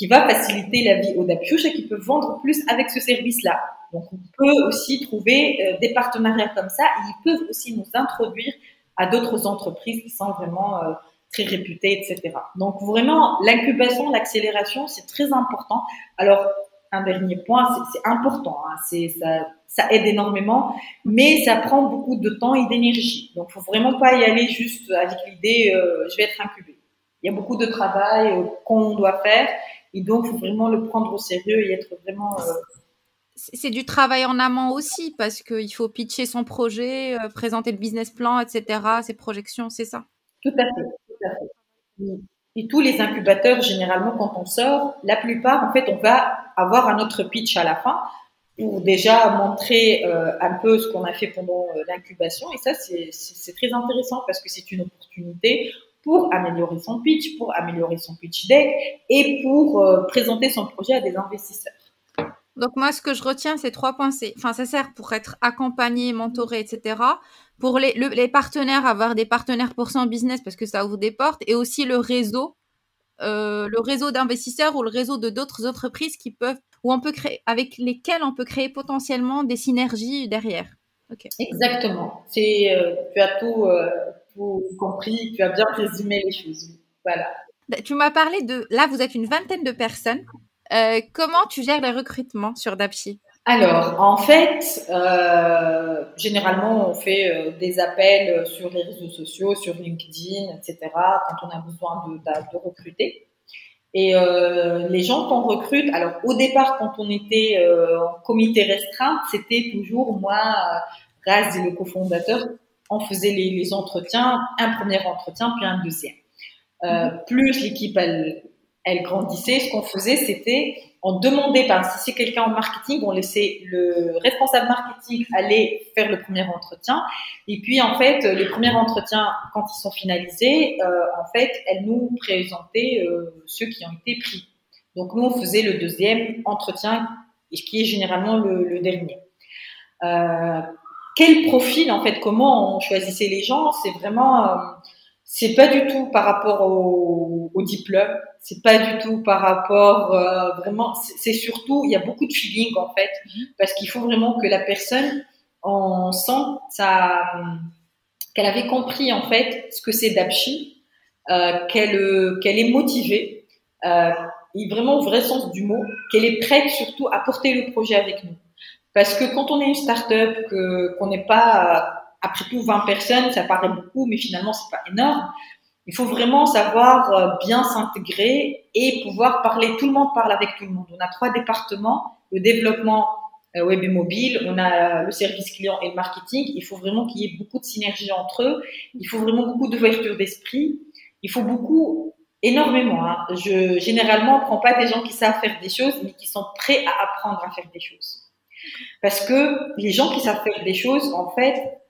qui va faciliter la vie aux Dapchouches et qui peut vendre plus avec ce service-là. Donc on peut aussi trouver euh, des partenariats comme ça ils peuvent aussi nous introduire à d'autres entreprises qui sont vraiment euh, très réputé, etc. Donc vraiment, l'incubation, l'accélération, c'est très important. Alors, un dernier point, c'est important, hein, c'est ça, ça aide énormément, mais ça prend beaucoup de temps et d'énergie. Donc, faut vraiment pas y aller juste avec l'idée euh, je vais être incubé. Il y a beaucoup de travail euh, qu'on doit faire, et donc faut vraiment le prendre au sérieux et être vraiment euh, c'est du travail en amont aussi parce qu'il faut pitcher son projet, présenter le business plan, etc., ses projections, c'est ça? Tout à fait. Et tous les incubateurs, généralement, quand on sort, la plupart, en fait, on va avoir un autre pitch à la fin pour déjà montrer euh, un peu ce qu'on a fait pendant euh, l'incubation. Et ça, c'est très intéressant parce que c'est une opportunité pour améliorer son pitch, pour améliorer son pitch deck et pour euh, présenter son projet à des investisseurs. Donc moi, ce que je retiens, c'est trois points. Enfin, ça sert pour être accompagné, mentoré, etc pour les, les, partenaires, avoir des partenaires pour son business parce que ça ouvre des portes et aussi le réseau, euh, le réseau d'investisseurs ou le réseau de d'autres entreprises qui peuvent, ou on peut créer, avec lesquelles on peut créer potentiellement des synergies derrière. Exactement. C'est, euh, tu as tout, euh, compris, tu as bien résumé les choses. Voilà. Bah, tu m'as parlé de, là, vous êtes une vingtaine de personnes. comment tu gères les recrutements sur Dapchi? Alors, en fait, euh, généralement, on fait euh, des appels sur les réseaux sociaux, sur LinkedIn, etc., quand on a besoin de, de, recruter. Et euh, les gens qu'on recrute, alors au départ, quand on était euh, en comité restreint, c'était toujours moi, Raz et le cofondateur, on faisait les, les, entretiens, un premier entretien, puis un deuxième. Euh, plus l'équipe, elle, elle grandissait, ce qu'on faisait, c'était on demandait, par si c'est quelqu'un en marketing, on laissait le responsable marketing aller faire le premier entretien. Et puis, en fait, les premiers entretiens, quand ils sont finalisés, euh, en fait, elle nous présentait euh, ceux qui ont été pris. Donc, nous, on faisait le deuxième entretien, qui est généralement le, le dernier. Euh, quel profil, en fait, comment on choisissait les gens C'est vraiment euh, c'est pas du tout par rapport au, au diplôme, c'est pas du tout par rapport euh, vraiment, c'est surtout il y a beaucoup de feeling en fait, mhm. parce qu'il faut vraiment que la personne on sent ça qu'elle avait compris en fait ce que c'est Dapchi, euh, qu'elle qu'elle est motivée, euh, et vraiment au vrai sens du mot, qu'elle est prête surtout à porter le projet avec nous. Parce que quand on est une start-up, qu'on n'est pas après tout, 20 personnes, ça paraît beaucoup, mais finalement, c'est pas énorme. Il faut vraiment savoir euh, bien s'intégrer et pouvoir parler. Tout le monde parle avec tout le monde. On a trois départements le développement euh, web et mobile, on a le service client et le marketing. Il faut vraiment qu'il y ait beaucoup de synergie entre eux. Il faut vraiment beaucoup d'ouverture d'esprit. Il faut beaucoup, énormément. Hein. Je généralement, on prend pas des gens qui savent faire des choses, mais qui sont prêts à apprendre à faire des choses. Parce que les gens qui savent faire des choses, en fait,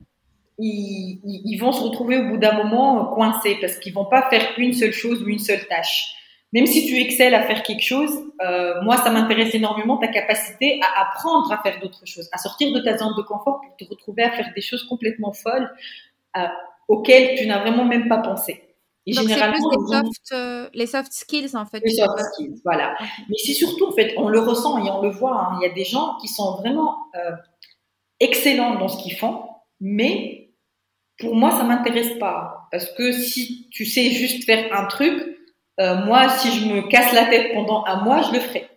ils, vont se retrouver au bout d'un moment coincés parce qu'ils vont pas faire une seule chose ou une seule tâche. Même si tu excelles à faire quelque chose, euh, moi ça m'intéresse énormément ta capacité à apprendre à faire d'autres choses, à sortir de ta zone de confort pour te retrouver à faire des choses complètement folles euh, auxquelles tu n'as vraiment même pas pensé. Et Donc généralement, plus les, soft, euh, les soft skills en fait. Les soft skills, voilà. Mais c'est surtout en fait, on le ressent et on le voit. Hein. Il y a des gens qui sont vraiment euh, excellents dans ce qu'ils font, mais pour moi, ça m'intéresse pas. Parce que si tu sais juste faire un truc, euh, moi, si je me casse la tête pendant un mois, je le ferai.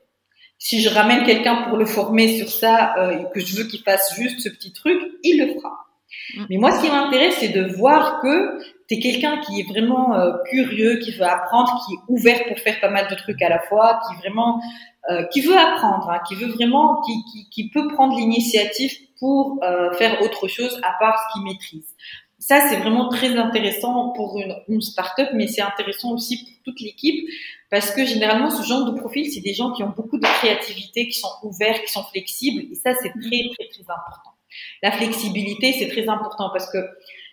Si je ramène quelqu'un pour le former sur ça et que je veux qu'il fasse juste ce petit truc, il le fera. Mm. Mais moi, ce qui m'intéresse, c'est de voir que tu es quelqu'un qui est vraiment euh, curieux, qui veut apprendre, qui est ouvert pour faire pas mal de trucs à la fois, qui vraiment, euh, qui veut apprendre, hein, qui veut vraiment, qui, qui, qui peut prendre l'initiative pour euh, faire autre chose à part ce qu'il maîtrise. Ça, c'est vraiment très intéressant pour une, une start-up, mais c'est intéressant aussi pour toute l'équipe parce que généralement, ce genre de profil, c'est des gens qui ont beaucoup de créativité, qui sont ouverts, qui sont flexibles, et ça, c'est très, très, très important. La flexibilité, c'est très important parce que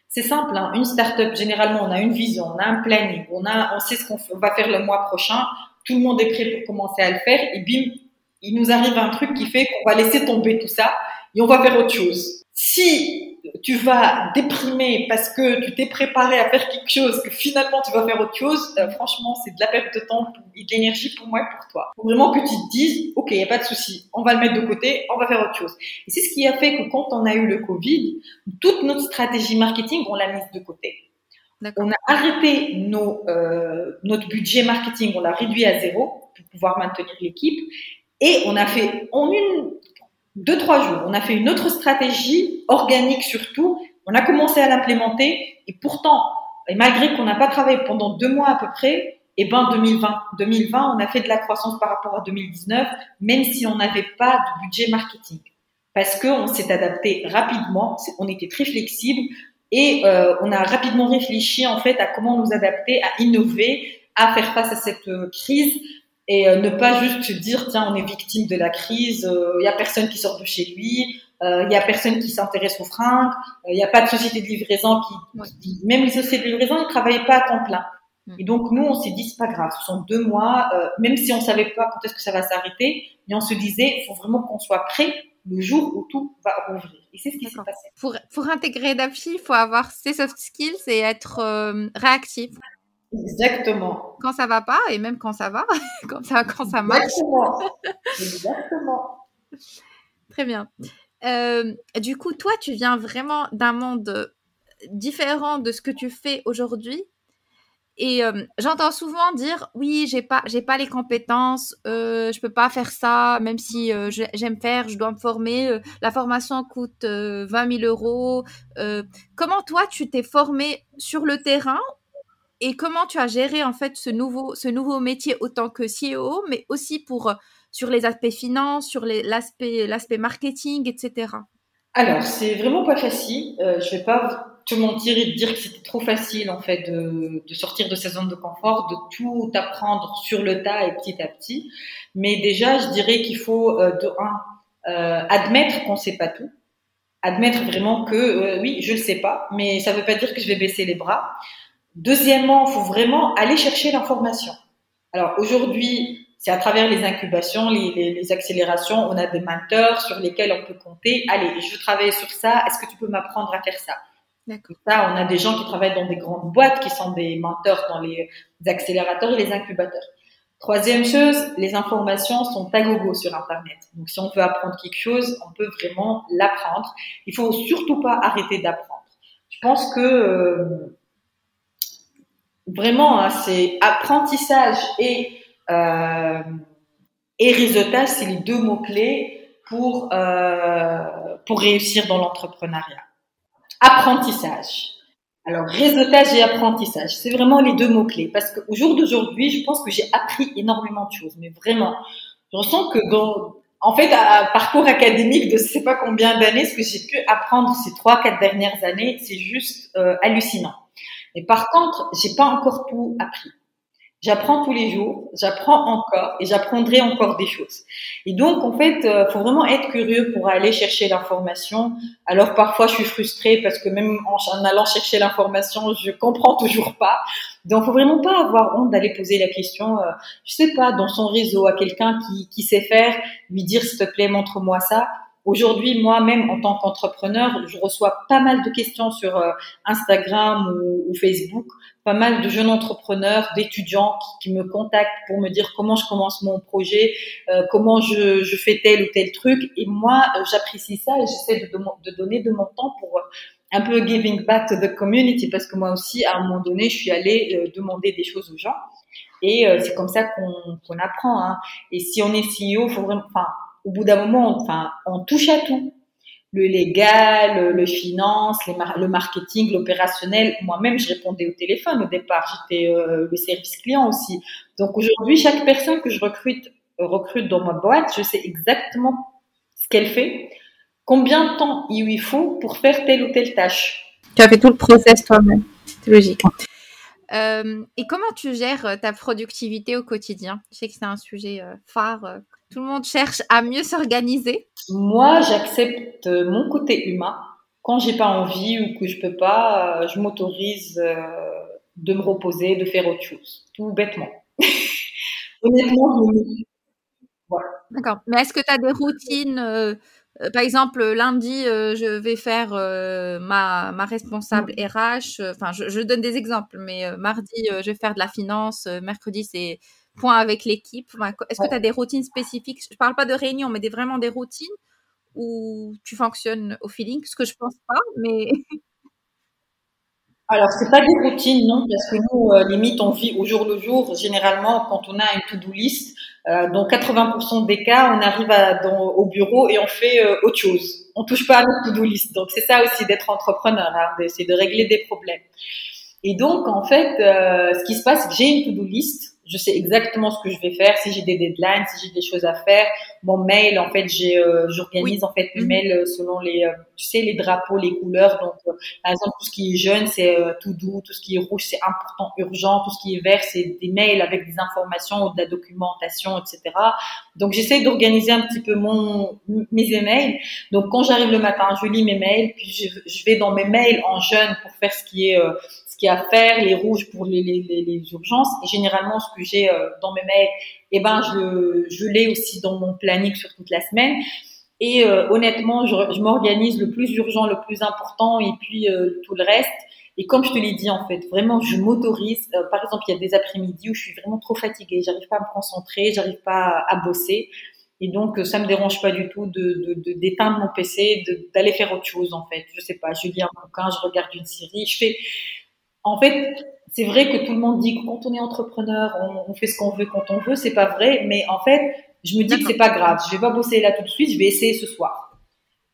c'est simple, hein, une start-up, généralement, on a une vision, on a un planning, on, a, on sait ce qu'on va faire le mois prochain, tout le monde est prêt pour commencer à le faire, et bim, il nous arrive un truc qui fait qu'on va laisser tomber tout ça et on va faire autre chose. Si tu vas déprimer parce que tu t'es préparé à faire quelque chose, que finalement tu vas faire autre chose, euh, franchement, c'est de la perte de temps et de l'énergie pour moi et pour toi. Faut vraiment que tu te dises, ok, il n'y a pas de souci, on va le mettre de côté, on va faire autre chose. Et c'est ce qui a fait que quand on a eu le Covid, toute notre stratégie marketing, on l'a mise de côté. On a arrêté nos, euh, notre budget marketing, on l'a réduit à zéro pour pouvoir maintenir l'équipe. Et on a fait en une deux, trois jours. On a fait une autre stratégie, organique surtout. On a commencé à l'implémenter et pourtant, et malgré qu'on n'a pas travaillé pendant deux mois à peu près, et eh ben 2020, 2020, on a fait de la croissance par rapport à 2019, même si on n'avait pas de budget marketing, parce qu'on s'est adapté rapidement, on était très flexible et euh, on a rapidement réfléchi en fait à comment nous adapter, à innover, à faire face à cette euh, crise et euh, ne pas juste dire tiens on est victime de la crise, il euh, y a personne qui sort de chez lui, il euh, y a personne qui s'intéresse aux fringues, il n'y a pas de société de livraison qui, même les sociétés de livraison ils travaillaient pas à temps plein. Mm. Et donc nous on s'est dit c'est pas grave, ce sont deux mois, même si on savait pas quand est-ce que ça va s'arrêter, mais on se disait il faut vraiment qu'on soit prêt le jour où tout va rouvrir. Et c'est ce qui s'est passé. Pour, pour intégrer DAPFI, il faut avoir ses soft skills et être réactif. Exactement. Quand ça va pas et même quand ça va, quand ça, quand ça marche. Exactement. Exactement. Très bien. Euh, du coup, toi, tu viens vraiment d'un monde différent de ce que tu fais aujourd'hui. Et euh, j'entends souvent dire oui, j'ai pas, j'ai pas les compétences, euh, je peux pas faire ça, même si euh, j'aime faire, je dois me former. la formation coûte 20 000 euros. comment toi, tu t'es formé sur le terrain et comment tu as géré en fait ce nouveau, ce nouveau métier autant que CEO, mais aussi pour euh, sur les aspects finances, sur l'aspect l'aspect marketing, etc. Alors c'est vraiment pas facile. Euh, je vais pas te mentir et te dire que c'était trop facile en fait de, de, sortir de sa zone de confort, de tout apprendre sur le tas et petit à petit. Mais déjà, je dirais qu'il faut euh, de un euh, admettre qu'on sait pas tout admettre vraiment que euh, oui, je le sais pas, mais ça veut pas dire que je vais baisser les bras. Deuxièmement, il faut vraiment aller chercher l'information. Alors aujourd'hui, c'est à travers les incubations, les, les, les, accélérations, on a des mentors sur lesquels on peut compter. Allez, je veux travailler sur ça. Est-ce que tu peux m'apprendre à faire ça? Ça, on a des gens qui travaillent dans des grandes boîtes, qui sont des mentors dans les accélérateurs et les incubateurs. Troisième chose, les informations sont à gogo sur Internet. Donc, si on veut apprendre quelque chose, on peut vraiment l'apprendre. Il faut surtout pas arrêter d'apprendre. Je pense que euh, vraiment, hein, c'est apprentissage et, euh, et réseautage, c'est les deux mots-clés pour, euh, pour réussir dans l'entrepreneuriat. Apprentissage. Alors, réseautage et apprentissage, c'est vraiment les deux mots-clés. Parce qu'au jour d'aujourd'hui, je pense que j'ai appris énormément de choses, mais vraiment, je ressens que dans, en fait, à parcours académique de je sais pas combien d'années, ce que j'ai pu apprendre ces trois, quatre dernières années, c'est juste euh, hallucinant. Mais par contre, j'ai pas encore tout appris. J'apprends tous les jours, j'apprends encore et j'apprendrai encore des choses. Et donc, en fait, euh, faut vraiment être curieux pour aller chercher l'information. Alors, parfois, je suis frustrée parce que même en, allant chercher l'information, je comprends toujours pas. Donc, faut vraiment pas avoir honte d'aller poser la question, euh, je sais pas, dans son réseau à quelqu'un qui, qui sait faire, lui dire, s'il te plaît, montre-moi ça. Aujourd'hui, moi-même, en tant qu'entrepreneur, je reçois pas mal de questions sur euh, Instagram ou, Facebook, pas mal de jeunes entrepreneurs, d'étudiants qui, me contactent pour me dire comment je commence mon projet, euh, comment je, je, fais tel ou tel truc. Et moi, euh, j'apprécie ça et j'essaie de, de, donner de mon temps pour un peu giving back to the community parce que moi aussi, à un moment donné, je suis allée demander des choses aux gens. Et c'est comme ça qu'on apprend. Hein. Et si on est CEO, faut vraiment, enfin, au bout d'un moment, enfin, on touche à tout. le légal, le finance, le marketing, l'opérationnel. Moi-même, je répondais au téléphone au départ. J'étais euh, le service client aussi. Donc aujourd'hui, chaque personne que je recrute recrute dans ma boîte, je sais exactement ce qu'elle fait, combien de temps il lui faut pour faire telle ou telle tâche. Tu as fait tout le process toi-même. C'est logique. Euh, et comment tu gères euh, ta productivité au quotidien? Je sais que c'est un sujet phare tout le monde cherche à mieux s'organiser. Moi, j'accepte mon côté humain. Quand j'ai pas envie ou que je peux pas, euh, je m'autorise euh, de me reposer, de faire autre chose, tout bêtement. Honnêtement, voilà. D'accord. Mais est-ce que tu as des routines euh, par exemple, lundi, je vais faire ma, ma, responsable RH. Enfin, je, je, donne des exemples, mais mardi, je vais faire de la finance. mercredi, c'est point avec l'équipe Est-ce que tu as des routines spécifiques? Je parle pas de réunion, mais des, vraiment des routines où tu fonctionnes au feeling, ce que je pense pas, mais. Alors, c'est pas des routines, non, parce que nous, euh, limite, on vit au jour le jour. Généralement, quand on a une to-do list, euh, dans 80% des cas, on arrive à, dans, au bureau et on fait euh, autre chose. On touche pas à notre to-do list. Donc, c'est ça aussi d'être entrepreneur, hein, c'est de régler des problèmes. Et donc, en fait, euh, ce qui se passe, c'est que j'ai une to-do list je sais exactement ce que je vais faire, si j'ai des deadlines, si j'ai des choses à faire. Mon mail, en fait, j'ai, euh, j'organise en fait mes mhm. mails euh, selon les, euh, tu sais, les drapeaux, les couleurs. Donc, par exemple, tout ce qui est jaune, c'est tout doux. Tout ce qui est rouge, c'est important, urgent. Tout ce qui est vert, c'est des mails avec des informations ou de la documentation, etc. Donc, j'essaie d'organiser un petit peu mon mes emails. Donc, quand j'arrive le matin, je lis mes mails, puis je, je vais dans mes mails en jaune pour faire ce qui est qui a à faire, les rouges pour les, les, les urgences. Et généralement, ce que j'ai euh, dans mes mails, eh ben, je, je l'ai aussi dans mon planning sur toute la semaine. Et euh, honnêtement, je, je m'organise le plus urgent, le plus important, et puis euh, tout le reste. Et comme je te l'ai dit, en fait, vraiment, je m'autorise. par exemple, il y a des après-midi où je suis vraiment trop fatiguée, j'arrive pas à me concentrer, j'arrive pas à, bosser. Et donc, ça me dérange pas du tout de d'éteindre de, mon PC, d'aller faire autre chose, en fait. Je sais pas, je lis un bouquin, je regarde une série, je fais, en fait, c'est vrai que tout le monde dit que quand on est entrepreneur, on, fait ce qu'on veut quand on veut. C'est pas vrai, mais en fait, je me dis que c'est pas grave. Je vais pas bosser là tout de suite. Je vais essayer ce soir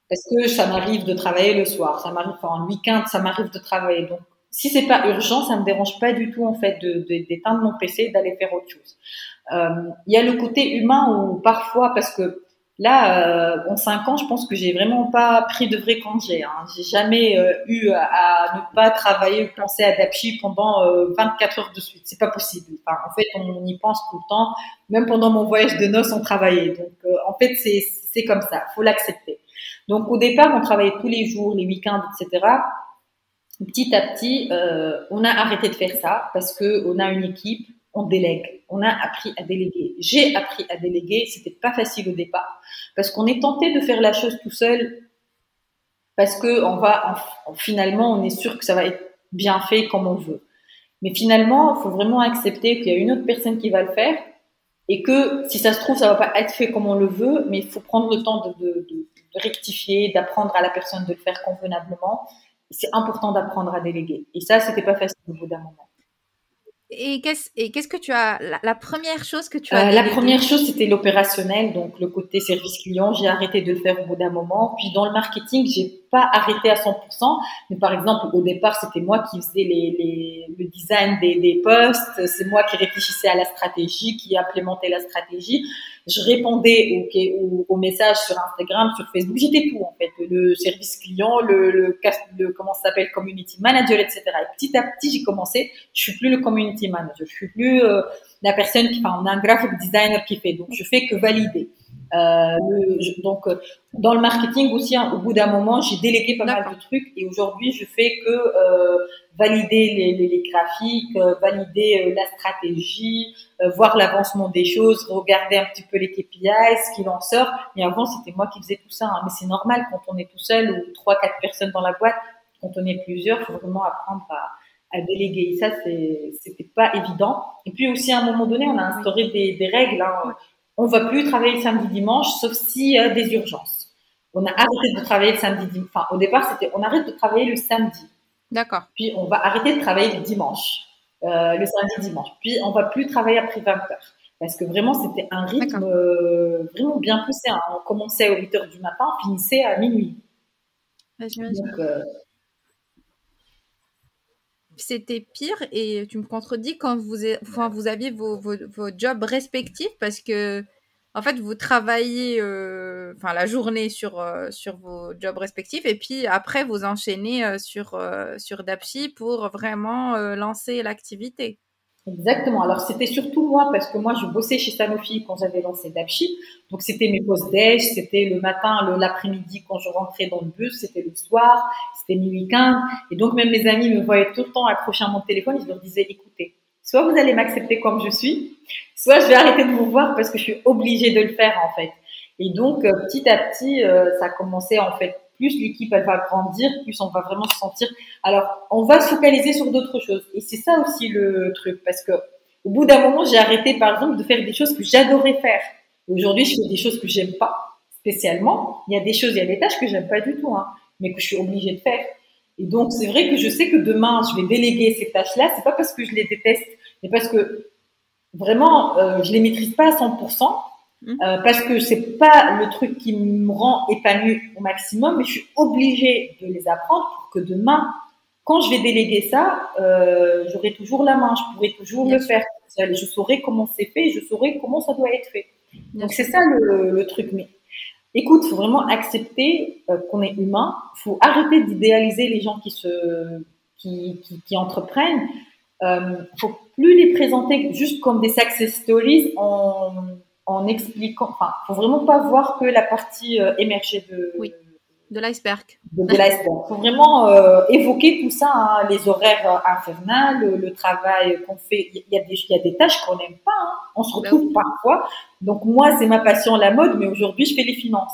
parce que ça m'arrive de travailler le soir. Ça m'arrive enfin, en week-end, ça m'arrive de travailler. Donc, si c'est pas urgent, ça me dérange pas du tout en fait de d'éteindre mon PC, d'aller faire autre chose. Euh, il y a le côté humain où parfois, parce que Là, euh, en cinq ans, je pense que j'ai vraiment pas pris de vrai congé. Hein. J'ai jamais euh, eu à, ne pas travailler ou penser à Dapchi pendant 24 euh, heures de suite. C'est pas possible. Enfin, en fait, on, y pense tout le temps. Même pendant mon voyage de noces, on travaillait. Donc, en fait, c'est c'est comme ça. Faut l'accepter. Donc, au départ, on travaillait tous les jours, les week-ends, etc. Petit à petit, on a arrêté de faire ça parce que on a une équipe on délègue. On a appris à déléguer. J'ai appris à déléguer. C'était pas facile au départ parce qu'on est tenté de faire la chose tout seul parce que on va finalement on est sûr que ça va être bien fait comme on veut. Mais finalement, il faut vraiment accepter qu'il y a une autre personne qui va le faire et que si ça se trouve ça va pas être fait comme on le veut, mais il faut prendre le temps de, de rectifier, d'apprendre à la personne de le faire convenablement. C'est important d'apprendre à déléguer. Et ça, c'était pas facile au bout d'un moment. Et qu'est-ce que tu as la, première chose que tu as euh, La première chose c'était l'opérationnel, donc le côté service client. J'ai arrêté de le faire au bout d'un moment. Puis dans le marketing, j'ai pas arrêté à 100%, mais par exemple au départ c'était moi qui faisais le design des, des posts, c'est moi qui réfléchissais à la stratégie, qui implémentait la stratégie. Je répondais aux, aux, messages sur Instagram, sur Facebook, j'étais tout en fait, le service client, le, le, le comment ça s'appelle, community manager, etc. Et petit à petit j'ai commencé, je suis plus le community manager, je suis plus euh, la personne qui, enfin on a un graphic designer qui fait, donc je fais que valider. Euh, donc, euh, dans le marketing aussi, hein, au bout d'un moment, j'ai délégué pas mal de trucs et aujourd'hui, je fais que euh, valider les, les, les graphiques, euh, valider euh, la stratégie, voir l'avancement des choses, regarder un petit peu les KPIs, ce qu'il en sort. Mais avant, c'était moi qui faisais tout ça. Hein. Mais c'est normal quand on est tout seul ou trois, quatre personnes dans la boîte. Quand on est plusieurs, faut vraiment apprendre à, à déléguer. Et ça, c'était pas évident. Et puis aussi, à un moment donné, on a instauré des, des règles. Hein on va plus travailler le samedi dimanche, sauf s'il y a des urgences. On a arrêté de travailler le samedi dimanche. Enfin, au départ, c'était on arrête de travailler le samedi. D'accord. Puis on va arrêter de travailler le dimanche, euh, le samedi dimanche. Puis on va plus travailler après 20 heures. Parce que vraiment, c'était un rythme euh, vraiment bien poussé. Hein. On commençait aux 8 heures du matin, on finissait à minuit. euh, C'était pire et tu me contredis quand vous, aviez vos, jobs respectifs parce que en fait vous travaillez euh, la journée sur euh, sur vos jobs respectifs et puis après vous enchaînez sur sur Dapchi pour vraiment lancer l'activité. Exactement. Alors c'était surtout moi parce que moi je bossais chez Sanofi quand j'avais lancé Dapchi. Donc c'était mes pauses déj, c'était le matin, l'après-midi quand je rentrais dans le bus, c'était le soir, c'était mes week-ends. Et donc même mes amis me voyaient tout le temps accrocher à mon téléphone. Ils leur disaient écoutez, soit vous allez m'accepter comme je suis, soit je vais arrêter de vous voir parce que je suis obligée de le faire en fait. Et donc euh, petit à petit, euh, ça a commencé en fait plus l'équipe elle va grandir, plus on va vraiment se sentir. Alors, on va se focaliser sur d'autres choses. Et c'est ça aussi le truc, parce que au bout d'un moment, j'ai arrêté, par exemple, de faire des choses que j'adorais faire. Aujourd'hui, je fais des choses que j'aime pas spécialement. Il y a des choses, il y a des tâches que j'aime pas du tout, hein, mais que je suis obligée de faire. Et donc, c'est vrai que je sais que demain, je vais déléguer ces tâches-là. C'est pas parce que je les déteste, mais parce que vraiment, euh, je les maîtrise pas à 100%. Mmh. Euh, parce que c'est pas le truc qui me rend épanouie au maximum, mais je suis obligée de les apprendre pour que demain, quand je vais déléguer ça, euh, j'aurai toujours la main, je pourrai toujours le faire. Je saurai comment c'est fait, je saurai comment ça doit être fait. Donc c'est ça le, le, truc. Mais écoute, faut vraiment accepter euh, qu'on est humain. Faut arrêter d'idéaliser les gens qui se qui, qui, qui entreprennent. Euh, faut plus les présenter juste comme des success stories en en expliquant, enfin, faut vraiment pas voir que la partie euh, émergée de, oui, de l'iceberg. De, l'iceberg. Faut vraiment euh, évoquer tout ça, hein, les horaires euh, infernales, le, travail qu'on fait. Il y a des, il y a des tâches qu'on n'aime pas. Hein. On se bah retrouve parfois. Donc moi, c'est ma passion la mode, mais aujourd'hui, je fais les finances.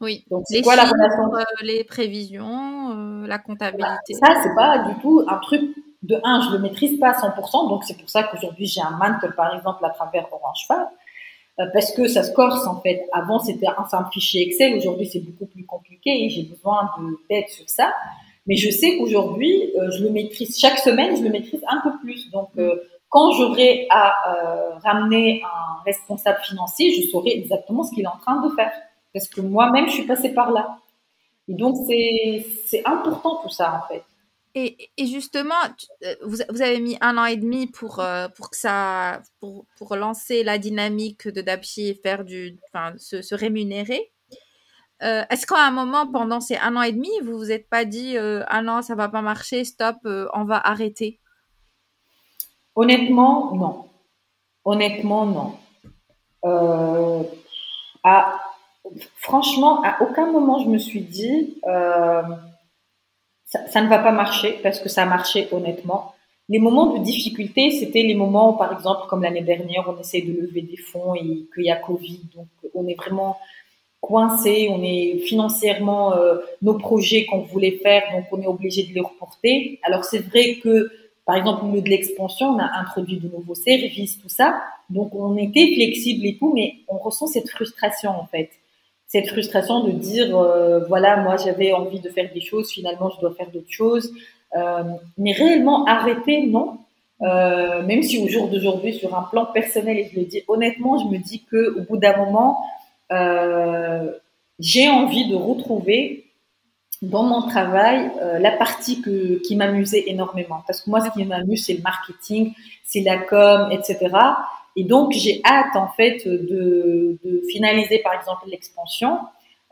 Oui. Donc c'est quoi la relation euh, Les prévisions, la comptabilité. ça, c'est pas du tout un truc de un, je le maîtrise pas à 100%, donc c'est pour ça qu'aujourd'hui j'ai un mantle par exemple à travers Orange Fab, euh, parce que ça se corse en fait. Avant c'était un simple fichier Excel, aujourd'hui c'est beaucoup plus compliqué et j'ai besoin de d'aide sur ça. Mais je sais qu'aujourd'hui euh, je le maîtrise chaque semaine, je le maîtrise un peu plus. Donc euh, quand j'aurai à ramener un responsable financier, je saurai exactement ce qu'il est en train de faire, parce que moi-même je suis passée par là. Et donc c'est important tout ça en fait. Et, justement, euh, vous, avez mis un an et demi pour, euh, pour que ça, pour, pour lancer la dynamique de Dapchi et faire du, enfin, se, rémunérer. Euh, Est-ce qu'à un moment, pendant ces un an et demi, vous vous êtes pas dit, euh, ah non, ça va pas marcher, stop, on va arrêter? Honnêtement, non. Honnêtement, non. À, franchement, à aucun moment je me suis dit ça, ne va pas marcher parce que ça a marché honnêtement. Les moments de difficulté, c'était les moments où, par exemple, comme l'année dernière, on essaie de lever des fonds et qu'il y a Covid, donc on est vraiment coincé, on est financièrement euh, nos projets qu'on voulait faire, donc on est obligé de les reporter. Alors c'est vrai que, par exemple, au milieu de l'expansion, on a introduit de nouveaux services, tout ça, donc on était flexible et tout, mais on ressent cette frustration en fait cette frustration de dire euh, voilà moi j'avais envie de faire des choses finalement je dois faire d'autres choses. Euh, mais réellement arrêter non. Euh, même si au jour d'aujourd'hui sur un plan personnel et je le dis honnêtement je me dis que au bout d'un moment j'ai envie de retrouver dans mon travail la partie que, qui m'amusait énormément. Parce que moi ce qui m'amuse c'est le marketing c'est la com etc et donc, j'ai hâte, en fait, de, de finaliser, par exemple, l'expansion,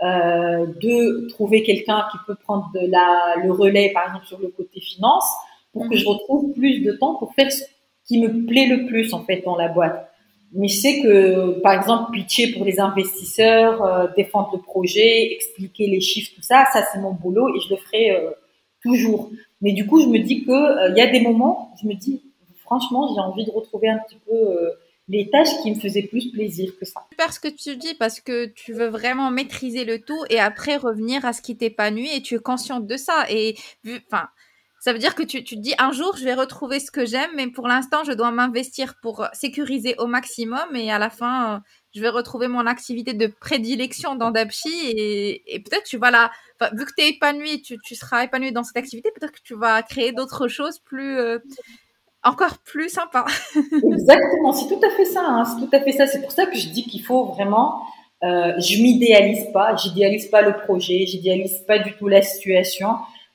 euh, de trouver quelqu'un qui peut prendre de la, le relais, par exemple, sur le côté finance, pour que je mhm. retrouve plus de temps pour faire ce qui me plaît le plus, en fait, dans la boîte. Mais je sais que, par exemple, pitcher pour les investisseurs, euh, défendre le projet, expliquer les chiffres, tout ça, ça, c'est mon boulot et je le ferai euh, toujours. Mais du coup, je me dis que il y a des moments, je me dis, franchement, j'ai envie de retrouver un petit peu les tâches qui me faisaient plus plaisir que ça. Super ce que tu dis parce que tu veux vraiment maîtriser le tout et après revenir à ce qui t'épanouit et tu es consciente de ça. Et enfin, ça veut dire que tu, te dis un jour je vais retrouver ce que j'aime, mais pour l'instant je dois m'investir pour sécuriser au maximum et à la fin je vais retrouver mon activité de prédilection dans Dapchi et, peut-être tu vas la, vu que tu es épanoui, tu, tu seras épanoui dans cette activité, peut-être que tu vas créer d'autres choses plus euh, encore plus sympa. Exactement, c'est tout à fait ça. Hein, c'est tout à fait ça. C'est pour ça que je dis qu'il faut vraiment Euh, je m'idéalise pas, j'idéalise pas le projet, j'idéalise pas du tout la situation.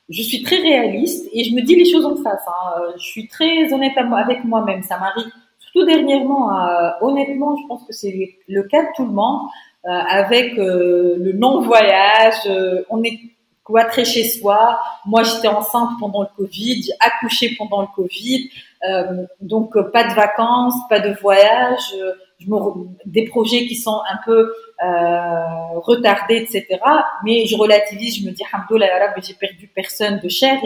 Je suis très réaliste et je me dis les choses en face. Hein. Je suis très honnête avec moi-même. Ça m'arrive surtout dernièrement. Euh, honnêtement, je pense que c'est le cas de tout le monde. Euh, avec euh, le non-voyage, on est cloîtré chez soi. Moi, j'étais enceinte pendant le Covid, j'ai accouché pendant le Covid, euh, donc pas de vacances, pas de voyage, je des projets qui sont un peu euh, retardés, etc. Mais je relativise, je me dis, Hamdoullah, j'ai perdu personne de cher.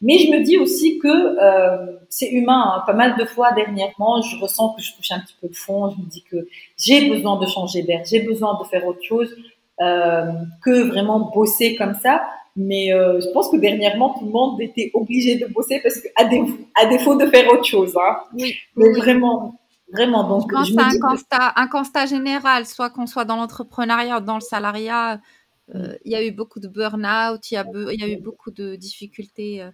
Mais je me dis aussi que euh, c'est humain. Hein. Pas mal de fois dernièrement, je ressens que je touche un petit peu le fond. Je me dis que j'ai besoin de changer d'air, j'ai besoin de faire autre chose euh, que vraiment bosser comme ça. Mais euh, je pense que dernièrement, tout le monde était obligé de bosser parce que à défaut, à défaut de faire autre chose. Hein. Oui, Mais vraiment, vraiment. Donc, je pense c'est un constat, un constat général, soit qu'on soit dans l'entrepreneuriat ou dans le salariat. Euh, il y a eu beaucoup de burn-out, il y, a il y a eu beaucoup de difficultés euh,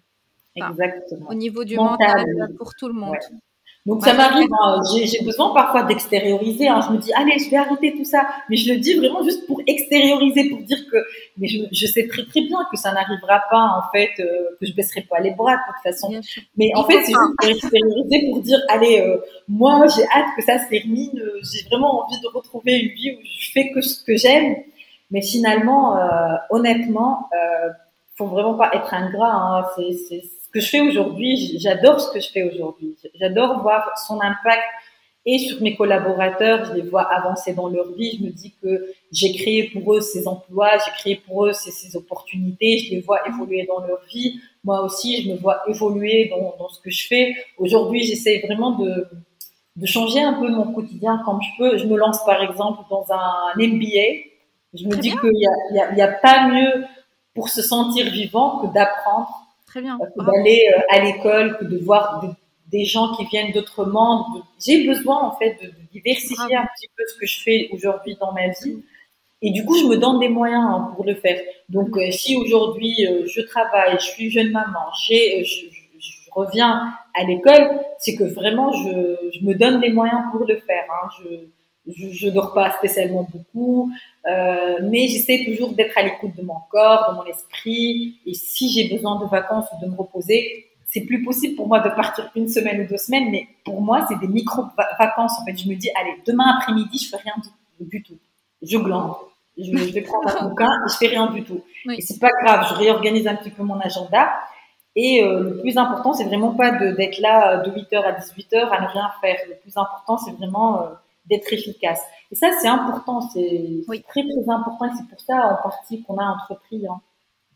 Exactement. au niveau du mental, pour tout le monde. Donc ça m'arrive, hein, j'ai besoin parfois d'extérioriser. Hein. Je me dis, allez, je vais arrêter tout ça. Mais je le dis vraiment juste pour extérioriser, pour dire que mais je, je sais très très bien que ça n'arrivera pas, en fait, euh, que je baisserai pas les bras de toute façon. Mais en fait, c'est juste pour extérioriser, pour dire, allez, euh, moi, j'ai hâte que ça se termine. Euh, j'ai vraiment envie de retrouver une vie où je fais que ce que j'aime. Mais finalement, honnêtement, euh, faut vraiment pas être ingrat. Hein. C'est que je fais aujourd'hui, j'adore ce que je fais aujourd'hui. J'adore voir son impact et sur mes collaborateurs, je les vois avancer dans leur vie. Je me dis que j'ai créé pour eux ces emplois, j'ai créé pour eux ces, ces, opportunités, je les vois évoluer dans leur vie. Moi aussi, je me vois évoluer dans, dans ce que je fais. Aujourd'hui, j'essaie vraiment de, de changer un peu mon quotidien comme je peux. Je me lance par exemple dans un MBA. Je me dis qu'il n'y a, y a, y a pas mieux pour se sentir vivant que d'apprendre Très bien. D'aller euh, à l'école, que de voir des gens qui viennent d'autres mondes. J'ai besoin en fait de, diversifier un petit peu ce que je fais aujourd'hui dans ma vie. Et du coup, je me donne des moyens hein, pour le faire. Donc, euh, si aujourd'hui euh, je travaille, je suis jeune maman, j'ai, je, je, reviens à l'école, c'est que vraiment je, je, me donne des moyens pour le faire. Hein. Je, je, je dors pas spécialement beaucoup, euh, mais j'essaie toujours d'être à l'écoute de mon corps, de mon esprit. Et si j'ai besoin de vacances ou de me reposer, c'est plus possible pour moi de partir une semaine ou deux semaines, mais pour moi, c'est des micro-vacances. En fait, je me dis, allez, demain après-midi, je fais rien du, tout. Je glande. Je, je, vais prendre un bouquin et je fais rien du tout. Oui. Et c'est pas grave, je réorganise un petit peu mon agenda. Et euh, le plus important, c'est vraiment pas d'être là de 8h à 18h à ne rien faire. Le plus important, c'est vraiment euh, d'être efficace. Et ça, c'est important, c'est oui. très très important. Et c'est pour ça en partie qu'on a entrepris. Hein.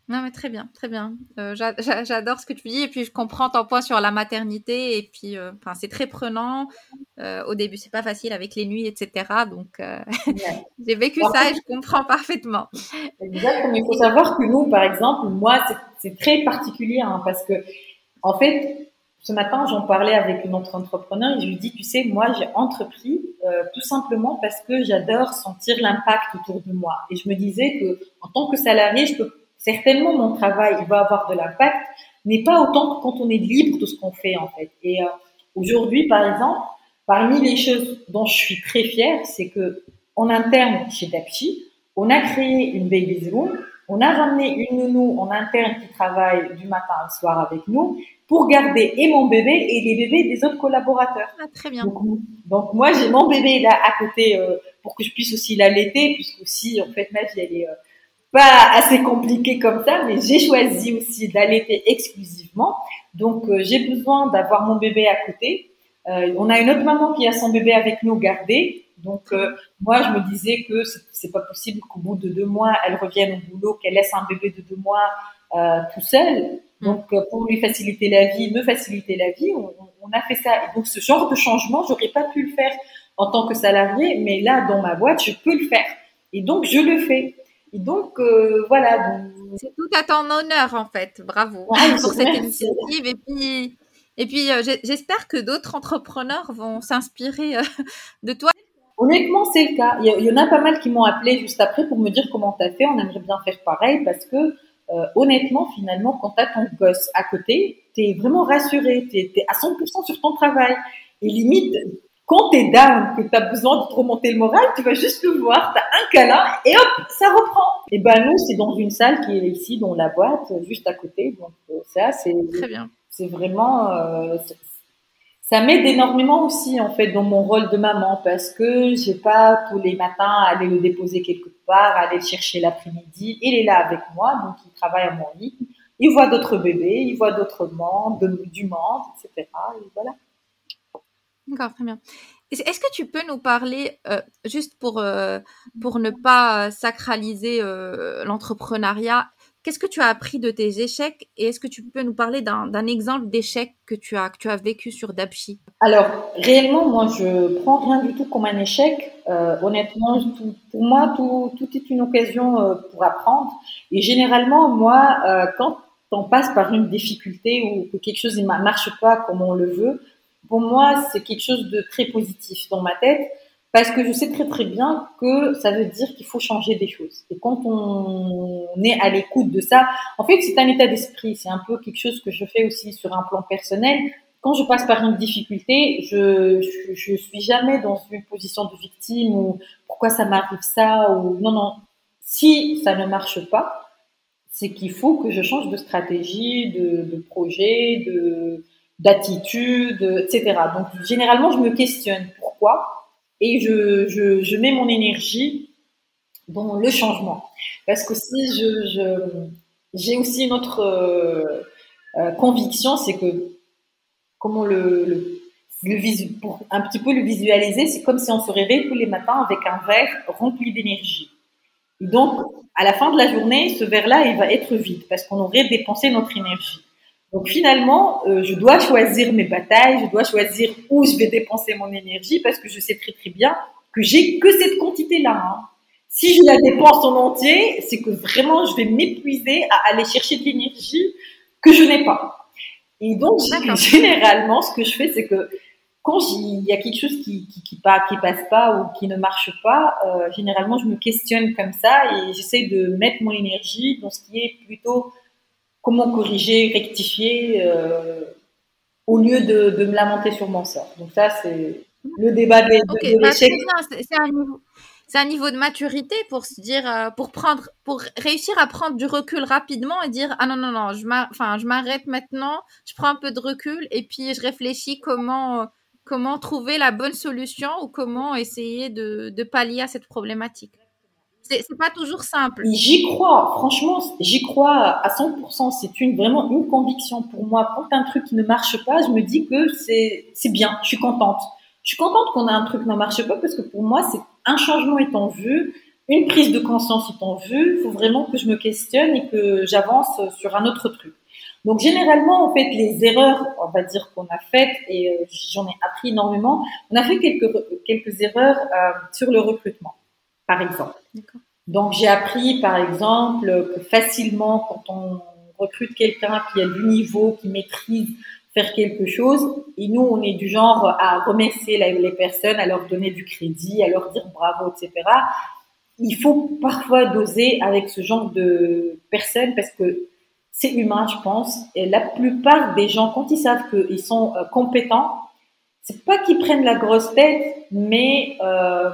Non, mais très bien, très bien. Euh, J'adore ce que tu dis et puis je comprends ton point sur la maternité et puis, euh, c'est très prenant. Euh, au début, c'est pas facile avec les nuits, etc. Donc, euh, ouais. j'ai vécu Alors, ça et je comprends parfaitement. Exactement. Il faut savoir que nous, par exemple, moi, c'est très particulier hein, parce que, en fait, ce matin, j'en parlais avec une autre entrepreneur et je lui dis, tu sais, moi, j'ai entrepris euh, tout simplement parce que j'adore sentir l'impact autour de moi. Et je me disais que, en tant que salarié, je peux certainement mon travail, il va avoir de l'impact, mais pas autant que quand on est libre de ce qu'on fait en fait. Et euh, aujourd'hui, par exemple, parmi les choses dont je suis très fière, c'est que en interne chez Dapchi, on a créé une baby room, on a ramené une nounou en interne qui travaille du matin au soir avec nous pour garder et mon bébé et les bébés des autres collaborateurs. Ah, très bien. Donc, donc moi, j'ai mon bébé là à côté euh, pour que je puisse aussi l'allaiter, puisque aussi, en fait, ma vie, elle est euh, pas assez compliquée comme ça, mais j'ai choisi aussi d'allaiter exclusivement. Donc, euh, j'ai besoin d'avoir mon bébé à côté. Euh, on a une autre maman qui a son bébé avec nous gardé. Donc, euh, moi, je me disais que c'est pas possible qu'au bout de deux mois, elle revienne au boulot, qu'elle laisse un bébé de deux mois tout seul. Donc, euh, pour lui faciliter la vie, me faciliter la vie, on, on, a fait ça. Et donc, ce genre de changement, j'aurais pas pu le faire en tant que salarié, mais là, dans ma boîte, je peux le faire. Et donc, je le fais. Et donc, euh, voilà. C'est tout à ton honneur, en fait. Bravo pour cette initiative. Et puis, et puis euh, j'espère que d'autres entrepreneurs vont s'inspirer euh, de toi. Honnêtement, c'est le cas. Il y, en a pas mal qui m'ont appelé juste après pour me dire comment tu as fait. On aimerait bien faire pareil parce que euh, honnêtement, finalement, quand tu as ton gosse à côté, tu es vraiment rassuré, tu es, à 100% sur ton travail. Et limite, quand t'es down, que t'as besoin de te remonter le moral, tu vas juste le voir, t'as un câlin et hop, ça reprend. Et ben nous, c'est dans une salle qui est ici, dans la boîte, juste à côté. Donc euh, ça, c'est très bien. C'est vraiment, euh, ça m'aide énormément aussi en fait dans mon rôle de maman parce que j'ai pas tous les matins à aller le déposer quelque part, aller le chercher l'après-midi. Il est là avec moi, donc il travaille à mon lit. Il voit d'autres bébés, il voit d'autres mondes, du monde, etc. Et voilà. D'accord, très bien. Est-ce que tu peux nous parler, euh, juste pour, euh, pour ne pas sacraliser euh, l'entrepreneuriat, qu'est-ce que tu as appris de tes échecs et est-ce que tu peux nous parler d'un exemple d'échec que tu as, que tu as vécu sur Dapchi? Alors, réellement, moi, je prends rien du tout comme un échec. honnêtement, pour moi, tout, tout, est une occasion pour apprendre. Et généralement, moi, quand on passe par une difficulté ou que quelque chose ne marche pas comme on le veut, pour moi, c'est quelque chose de très positif dans ma tête parce que je sais très très bien que ça veut dire qu'il faut changer des choses. Et quand on est à l'écoute de ça, en fait, c'est un état d'esprit. C'est un peu quelque chose que je fais aussi sur un plan personnel. Quand je passe par une difficulté, je, je, je suis jamais dans une position de victime ou pourquoi ça m'arrive ça ou non non. Si ça ne marche pas, c'est qu'il faut que je change de stratégie, de, de projet, de d'attitude, etc. Donc généralement, je me questionne pourquoi? Et je, je, mets mon énergie dans le changement. Parce que si je, j'ai aussi une autre euh, euh, conviction, c'est que comment le, le, le pour un petit peu le visualiser, c'est comme si on se réveille tous les matins avec un verre rempli d'énergie. donc, à la fin de la journée, ce verre-là, il va être vide parce qu'on aurait dépensé notre énergie. Donc finalement, euh, je dois choisir mes batailles, je dois choisir où je vais dépenser mon énergie parce que je sais très très bien que j'ai que cette quantité-là. Hein. Si je la dépense en entier, c'est que vraiment je vais m'épuiser à aller chercher de l'énergie que je n'ai pas. Et donc généralement, ce que je fais, c'est que quand il y a quelque chose qui qui, qui, pas, qui passe pas ou qui ne marche pas, euh, généralement je me questionne comme ça et j'essaie de mettre mon énergie dans ce qui est plutôt comment corriger, rectifier, euh, au lieu de, de, me lamenter sur mon sort. Donc ça, c'est le débat des, de, bah, C'est un, niveau, un niveau de maturité pour se dire, euh, pour prendre, pour réussir à prendre du recul rapidement et dire ah non non non, je enfin je m'arrête maintenant, je prends un peu de recul et puis je réfléchis comment comment trouver la bonne solution ou comment essayer de, de pallier à cette problématique. C'est pas toujours simple. J'y crois, franchement, j'y crois à 100%. C'est une vraiment une conviction pour moi. Quand un truc ne marche pas, je me dis que c'est bien. Je suis contente. Je suis contente qu'on ait un truc qui ne marche pas parce que pour moi, c'est un changement en vue, une prise de conscience en vue. Il faut vraiment que je me questionne et que j'avance sur un autre truc. Donc généralement, en fait, les erreurs, on va dire qu'on a faites, et euh, j'en ai appris énormément, on a fait quelques, quelques erreurs euh, sur le recrutement par exemple. Donc j'ai appris par exemple que facilement quand on recrute quelqu'un qui a du niveau, qui maîtrise faire quelque chose, et nous on est du genre à remercier les personnes, à leur donner du crédit, à leur dire bravo, etc. Il faut parfois doser avec ce genre de personnes parce que c'est humain, je pense. Et la plupart des gens, quand ils savent qu'ils sont euh, compétents, c'est pas qu'ils prennent la grosse tête, mais euh,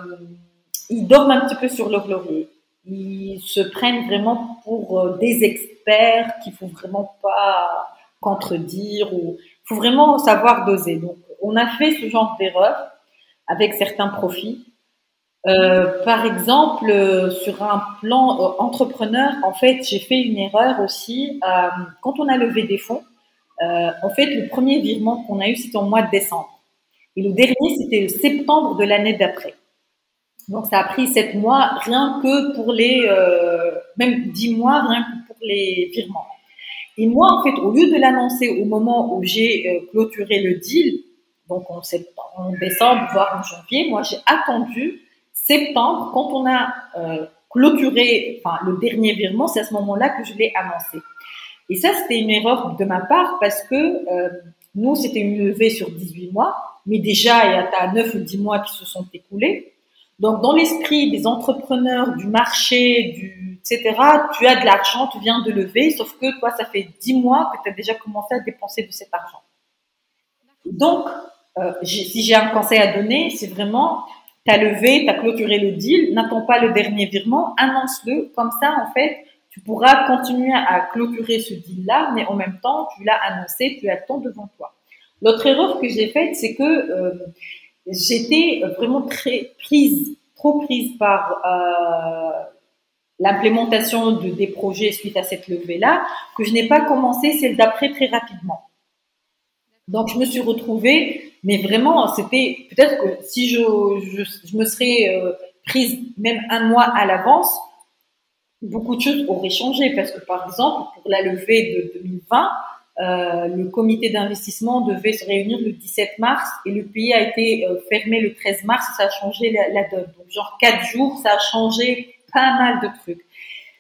ils dorment un petit peu sur leur laurier. Ils se prennent vraiment pour euh, des experts qu'il faut vraiment pas contredire ou faut vraiment savoir doser. Donc, on a fait ce genre d'erreur avec certains profits. Euh, par exemple, euh, sur un plan euh, entrepreneur, en fait, j'ai fait une erreur aussi. Quand on a levé des fonds, en fait, le premier virement qu'on a eu, c'était au mois de décembre. Et le dernier, c'était le septembre de l'année d'après. Donc ça a pris sept mois rien que pour les, euh, même dix mois rien que pour les virements. Et moi, en fait, au lieu de l'annoncer au moment où j'ai euh, clôturé le deal, donc en, septembre, en décembre, voire en janvier, moi j'ai attendu septembre quand on a euh, clôturé, enfin le dernier virement, c'est à ce moment-là que je l'ai annoncé. Et ça, c'était une erreur de ma part parce que euh, nous, c'était une levée sur 18 mois, mais déjà, il y a 9 ou 10 mois qui se sont écoulés. Donc, dans l'esprit des entrepreneurs, du marché, etc., tu as de l'argent, tu viens de lever, sauf que toi, ça fait dix mois que tu as déjà commencé à dépenser de cet argent. Donc, euh, si j'ai un conseil à donner, c'est vraiment, tu as levé, tu as clôturé le deal, n'attends pas le dernier virement, annonce-le. Comme ça, en fait, tu pourras continuer à clôturer ce deal-là, mais en même temps, tu l'as annoncé, tu as le temps devant toi. L'autre erreur que j'ai faite, c'est que euh, j'étais vraiment très prise, trop prise par euh, l'implémentation de, des projets suite à cette levée-là, que je n'ai pas commencé celle d'après très rapidement. Donc, je me suis retrouvée, mais vraiment, c'était peut-être que si je, je, me serais euh, prise même un mois à l'avance, beaucoup de choses auraient changé parce que, par exemple, pour la levée de 2020, euh, le comité d'investissement devait se réunir le 17 mars et le pays a été euh, fermé le 13 mars ça a changé la, donne. Donc, genre quatre jours, ça a changé pas mal de trucs.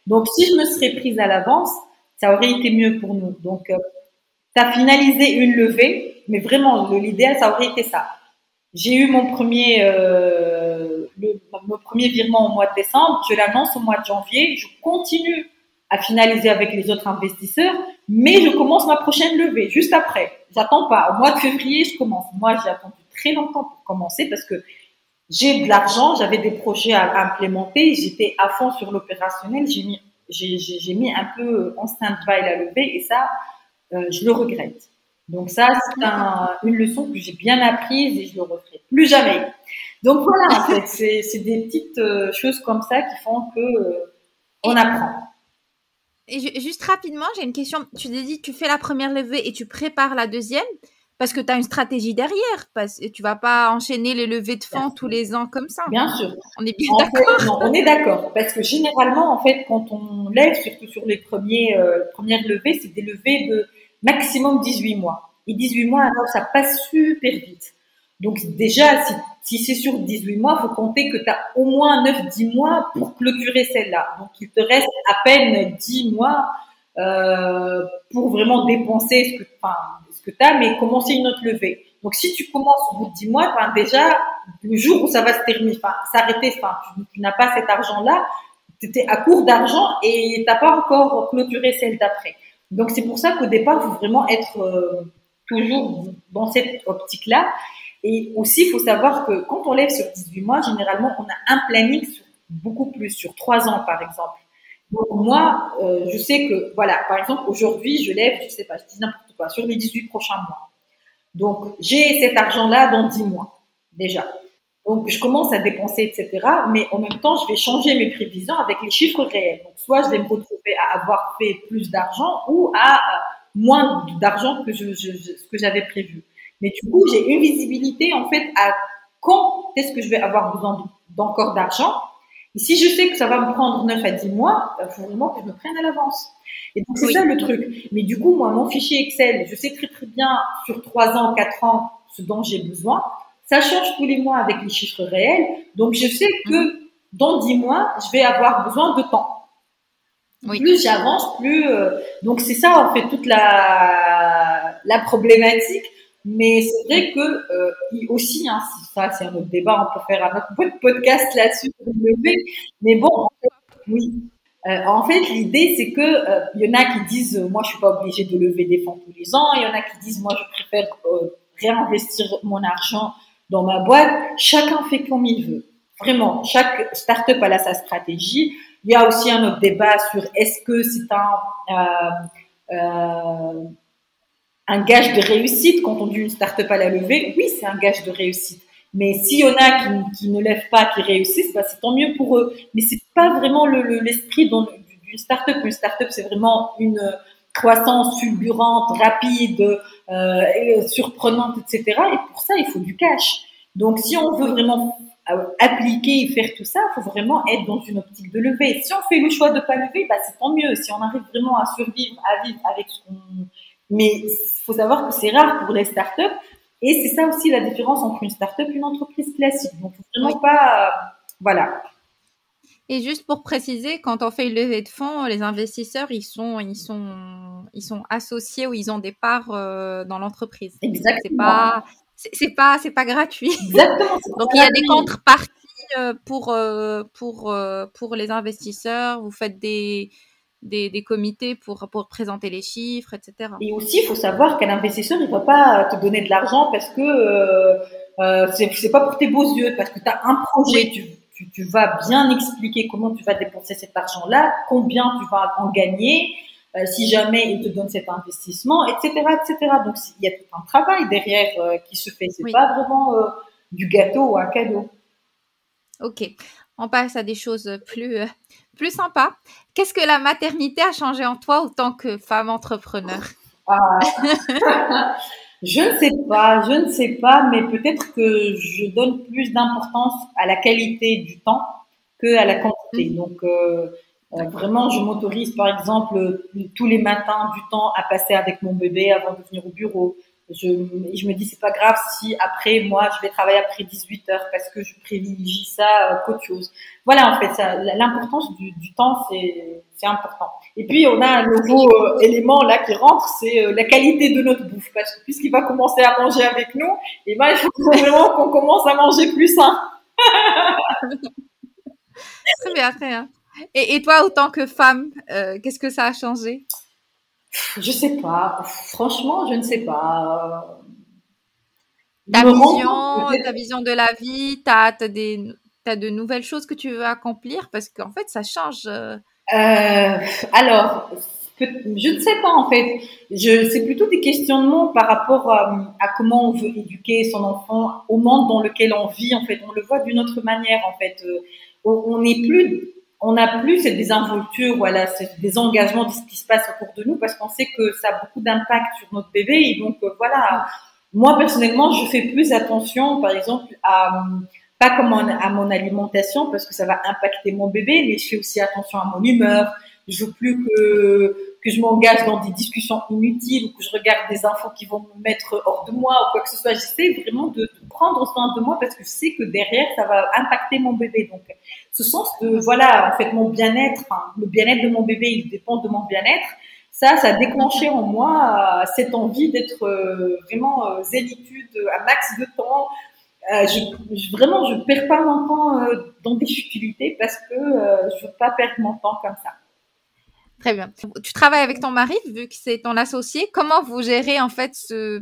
Donc, si je me serais prise à l'avance, ça aurait été mieux pour nous. Donc, euh, as finalisé une levée, mais vraiment, l'idéal, ça aurait été ça. J'ai eu mon premier, euh, le, mon premier virement au mois de décembre, je l'annonce au mois de janvier, je continue à finaliser avec les autres investisseurs, mais je commence ma prochaine levée juste après. J'attends pas. Au mois de février, je commence. Moi, j'ai attendu très longtemps pour commencer parce que j'ai de l'argent, j'avais des projets à, implémenter, j'étais à fond sur l'opérationnel, j'ai mis, j'ai, mis un peu en stand-by la levée et ça, euh, je le regrette. Donc ça, c'est une leçon que j'ai bien apprise et je le referai plus jamais. Donc voilà, en fait, c'est, c'est des petites euh, choses comme ça qui font que euh, on apprend. Et juste rapidement, j'ai une question. Tu t'es dit, tu fais la première levée et tu prépares la deuxième parce que tu as une stratégie derrière. Parce que tu vas pas enchaîner les levées de fonds tous les ans comme ça. Bien sûr. On est bien d'accord. on est d'accord. Parce que généralement, en fait, quand on lève, surtout sur les premiers, euh, premières levées, c'est des levées de maximum 18 mois. Et 18 mois, alors, ça passe super vite. Donc déjà, si, si c'est sur 18 mois, faut compter que tu as au moins 9-10 mois pour clôturer celle-là. Donc il te reste à peine 10 mois euh, pour vraiment dépenser ce que, enfin, ce que tu as, mais commencer une autre levée. Donc si tu commences au bout de 10 mois, enfin, déjà, le jour où ça va se terminer, s'arrêter, enfin, tu, n'as pas cet argent-là, tu étais à court d'argent et t'as pas encore clôturé celle d'après. Donc c'est pour ça qu'au départ, il faut vraiment être euh, toujours dans cette optique-là. Et aussi, il faut savoir que quand on lève sur 18 mois, généralement, on a un planning sur beaucoup plus, sur 3 ans par exemple. Donc moi, euh, je sais que, voilà, par exemple, aujourd'hui, je lève, je sais pas, je dis n'importe quoi, sur les 18 prochains mois. Donc, j'ai cet argent-là dans 10 mois, déjà. Donc, je commence à dépenser, etc. Mais en même temps, je vais changer mes prévisions avec les chiffres réels. Donc, soit je vais me retrouver à avoir fait plus d'argent ou à moins d'argent que je, ce que j'avais prévu. Mais du coup, j'ai une visibilité en fait à quand est-ce que je vais avoir besoin d'encore d'argent. Et si je sais que ça va me prendre 9 à 10 mois, il faut vraiment que je me prenne à l'avance. Et donc, c'est ça le truc. Mais du coup, moi, mon fichier Excel, je sais très très bien sur 3 ans, 4 ans ce dont j'ai besoin. Ça change tous les mois avec les chiffres réels. Donc, je sais que dans 10 mois, je vais avoir besoin de temps. Oui. Plus j'avance, plus... Euh, donc, c'est ça, en fait, toute la, la problématique. Mais c'est vrai que euh, aussi, hein, ça c'est un autre débat, on peut faire un autre podcast là-dessus, mais bon, oui. Euh, en fait, l'idée c'est que euh, il y en a qui disent, moi je suis pas obligée de lever des fonds tous les ans, il y en a qui disent, moi je préfère réinvestir mon argent dans ma boîte. Chacun fait comme il veut. Vraiment, chaque startup a sa stratégie. Il y a aussi un autre débat sur est-ce que c'est un euh, un gage de réussite quand on dit une start-up à la levée. Oui, c'est un gage de réussite. Mais s'il y en a qui, ne lèvent pas, qui réussissent, bah, c'est tant mieux pour eux. Mais c'est pas vraiment l'esprit le, d'une start-up. Une start-up, c'est vraiment une croissance fulgurante, rapide, euh, surprenante, etc. Et pour ça, il faut du cash. Donc, si on veut vraiment euh, appliquer et faire tout ça, il faut vraiment être dans une optique de lever. Si on fait le choix de pas lever, bah, c'est tant mieux. Si on arrive vraiment à survivre, à vivre avec ce qu'on mais il faut savoir que c'est rare pour les startups. Et c'est ça aussi la différence entre une startup et une entreprise classique. Donc, faut vraiment pas, euh, voilà. Et juste pour préciser, quand on fait une levée de fonds, les investisseurs, ils sont, ils sont, ils sont associés ou ils ont des parts euh, dans l'entreprise. Exactement. C'est pas, c'est pas, c'est pas gratuit. Exactement. Donc il y a des contreparties euh, pour, pour, pour les investisseurs. Vous faites des, des, des, comités pour, pour présenter les chiffres, etc. Et aussi, il faut savoir qu'un investisseur, il va pas te donner de l'argent parce que euh, euh, c'est pas pour tes beaux yeux, parce que tu as un projet, tu, tu, tu, vas bien expliquer comment tu vas dépenser cet argent-là, combien tu vas en gagner, euh, si jamais il te donne cet investissement, etc., etc. Donc il y a tout un travail derrière euh, qui se fait. C'est pas vraiment euh, du gâteau ou un cadeau. Ok, on passe à des choses plus plus sympas. Qu'est-ce que la maternité a changé en toi en tant que femme entrepreneur? Ah. Je ne sais pas, je ne sais pas, mais peut-être que je donne plus d'importance à la qualité du temps que à la quantité. Mmh. Donc euh, vraiment, je m'autorise, par exemple, tous les matins du temps à passer avec mon bébé avant de venir au bureau. Je, je me dis, c'est pas grave si après, moi, je vais travailler après 18 heures parce que je privilégie ça euh, qu'autre chose. Voilà, en fait, l'importance du, du, temps, c'est important. Et puis, on a un nouveau euh, élément là qui rentre, c'est la qualité de notre bouffe. Parce que puisqu'il va commencer à manger avec nous, et eh ben, il faut vraiment qu'on commence à manger plus sain. très bien, très bien. Et, et, toi, autant que femme, euh, qu'est-ce que ça a changé? Je sais pas. Franchement, je ne sais pas. Ta vision, ta vision de la vie, tu as, des, as de nouvelles choses que tu veux accomplir? Parce qu'en fait, ça change. Euh. euh, alors, je ne sais pas en fait. C'est plutôt des questionnements par rapport à, à, comment on veut éduquer son enfant au monde dans lequel on vit. En fait, on le voit d'une autre manière. En fait, euh, on n'est plus on n'a plus cette désinvolture, voilà, des engagements de ce qui se passe autour de nous parce qu'on sait que ça a beaucoup d'impact sur notre bébé et donc euh, voilà. Moi personnellement, je fais plus attention, par exemple, à pas comme à mon alimentation parce que ça va impacter mon bébé, mais je fais aussi attention à mon humeur. Je veux plus que que je m'engage dans des discussions inutiles ou que je regarde des infos qui vont me mettre hors de moi ou quoi que ce soit. J'essaie vraiment de, de, prendre soin de moi parce que je sais que derrière, ça va impacter mon bébé. Donc, ce sens de, voilà, en fait, mon bien-être, le bien-être de mon bébé, il dépend de mon bien-être. Ça, ça a déclenché en moi euh, cette envie d'être euh, vraiment euh, zélitude, un max de temps. Euh, je, je, vraiment, je perds pas mon temps dans des futilités parce que je veux pas perdre mon temps comme ça. Très bien. Tu travailles avec ton mari, vu que c'est ton associé. Comment vous gérez en fait ce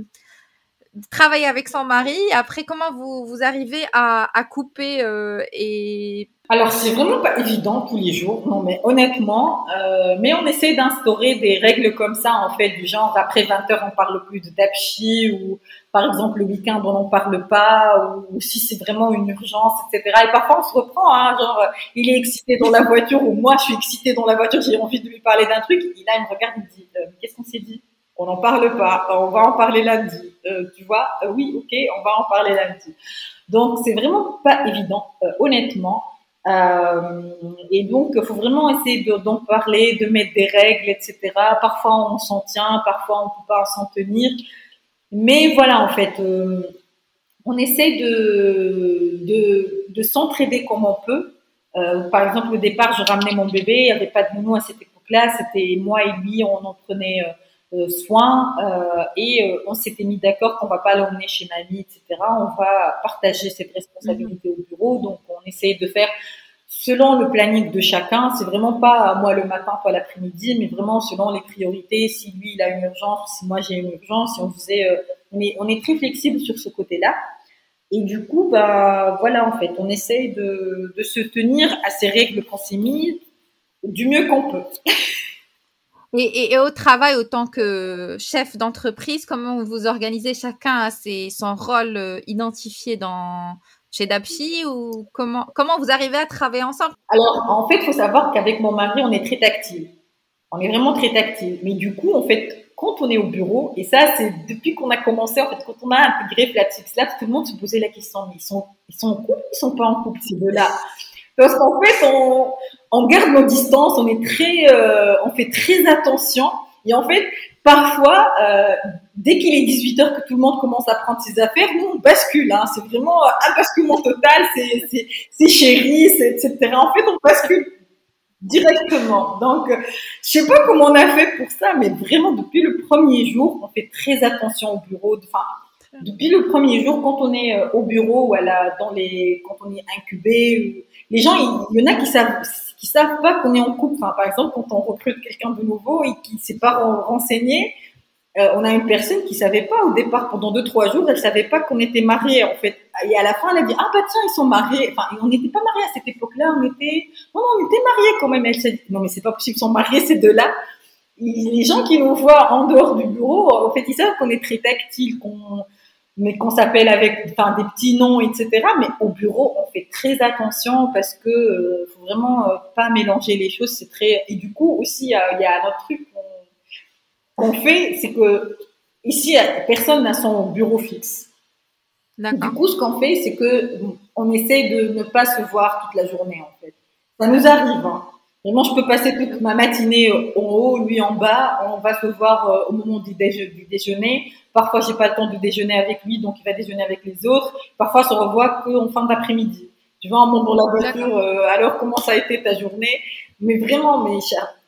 travailler avec son mari. Après, comment vous, vous arrivez à, à couper euh, et alors c'est vraiment pas évident tous les jours, non mais honnêtement, euh, mais on essaie d'instaurer des règles comme ça en fait du genre après 20 heures on parle plus de dapchi ou par exemple le week-end on n'en parle pas ou, si c'est vraiment une urgence etc. Et parfois on se reprend, hein, genre il est excité dans la voiture ou moi je suis excitée dans la voiture, j'ai envie de lui parler d'un truc, et là il me regarde il me dit euh, qu'est-ce qu'on s'est dit? On n'en parle pas, on va en parler lundi, euh, tu vois euh, Oui ok on va en parler lundi. Donc c'est vraiment pas évident honnêtement. Euh, et donc, il faut vraiment essayer d'en parler, de mettre des règles, etc. Parfois, on s'en tient, parfois, on peut pas s'en tenir. Mais voilà, en fait, on essaie de, de, de s'entraider comme on peut. Par exemple, au départ, je ramenais mon bébé, il n'y avait pas de nounou à cette époque-là, c'était moi et lui, on en prenait euh, soin euh, et euh, on s'était mis d'accord qu'on va pas l'emmener chez mamie, etc. On va partager cette responsabilité au bureau, donc on essaye de faire selon le planning de chacun. C'est vraiment pas moi le matin, toi l'après-midi, mais vraiment selon les priorités. Si lui il a une urgence, si moi j'ai une urgence, si on faisait, on est on est très flexible sur ce côté-là. Et du coup, bah voilà en fait, on essaye de, de se tenir à ces règles qu'on s'est mises du mieux qu'on peut. Et, et, au travail, autant que chef d'entreprise, comment vous organisez? Chacun à ses, son rôle euh, identifié dans chez Dapchi ou comment comment vous arrivez à travailler ensemble? Alors en fait, il faut savoir qu'avec mon mari, on est très tactile. On est vraiment très tactile. Mais du coup, en fait, quand on est au bureau, et ça, c'est depuis qu'on a commencé, en fait, quand on a intégré Flatix Labs, tout le monde se posait la question, ils sont, ils sont en couple, ils sont pas en couple, ces deux-là? Parce qu'en fait, on, on garde nos distances, on est très, euh, on fait très attention. Et en fait, parfois, euh, dès qu'il est 18 heures que tout le monde commence à prendre ses affaires, nous on bascule. Hein, c'est vraiment un basculement total. C'est, c'est, chéri, etc. En fait, on bascule directement. Donc, euh, je sais pas comment on a fait pour ça, mais vraiment depuis le premier jour, on fait très attention au bureau. Enfin, depuis le premier jour, quand on est au bureau ou à la, dans les, quand on est incubé, les gens, il, y en a qui savent qui savent pas qu'on est en couple. Enfin, par exemple, quand on recrute quelqu'un de nouveau et qui s'est pas renseigné, euh, on a une personne qui savait pas au départ pendant deux trois jours, elle savait pas qu'on était mariés en fait. Et à la fin, elle a dit ah bah tiens ils sont mariés. Enfin, on n'était pas mariés à cette époque-là, on était non, non on était mariés quand même. Elle s'est dit non mais c'est pas possible, ils sont mariés ces deux-là. Les gens qui nous voient en dehors du bureau, en fait ils savent qu'on est très tactile, qu'on mais qu'on s'appelle avec enfin des petits noms etc. Mais au bureau on fait très attention parce que euh, faut vraiment euh, pas mélanger les choses. C'est très et du coup aussi il y a, un autre truc qu'on fait, c'est que ici, personne n'a son bureau fixe. Du coup, ce qu'on fait, c'est que on essaie de ne pas se voir toute la journée, en fait. Ça nous arrive. Hein. Vraiment, je peux passer toute ma matinée en haut, lui en bas. On va se voir euh, au moment du, déjeuner. Parfois, j'ai pas le temps de déjeuner avec lui, donc il va déjeuner avec les autres. Parfois, on se revoit qu'en fin d'après-midi. Tu vois, on monte dans la voiture. Euh, alors, comment ça a été ta journée? Mais vraiment, mais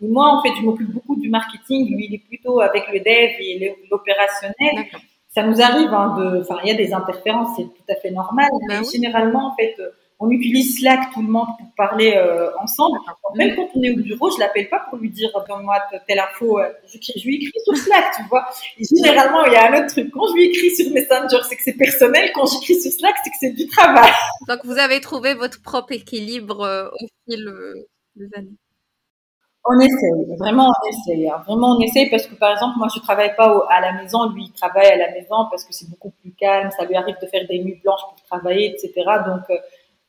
moi, en fait, je m'occupe beaucoup du marketing. Lui, il est plutôt avec le dev et l'opérationnel. Ça nous arrive hein, de, enfin, il y a des interférences, c'est tout à fait normal. Bah généralement, en fait, on utilise Slack tout le monde pour parler euh, ensemble. Même quand on est au bureau, je l'appelle pas pour lui dire donne-moi telle info. Euh, je, je, lui écris sur Slack, tu vois. Et généralement, il y a un autre truc. Quand je lui écris sur Messenger, c'est que c'est personnel. Quand j'écris sur Slack, c'est que c'est du travail. Donc vous avez trouvé votre propre équilibre euh, au fil des années. On essaye, vraiment on essaye. Hein. Vraiment on essaye parce que par exemple moi je travaille pas à la maison, lui il travaille à la maison parce que c'est beaucoup plus calme, ça lui arrive de faire des nuits blanches pour travailler, etc. Donc euh,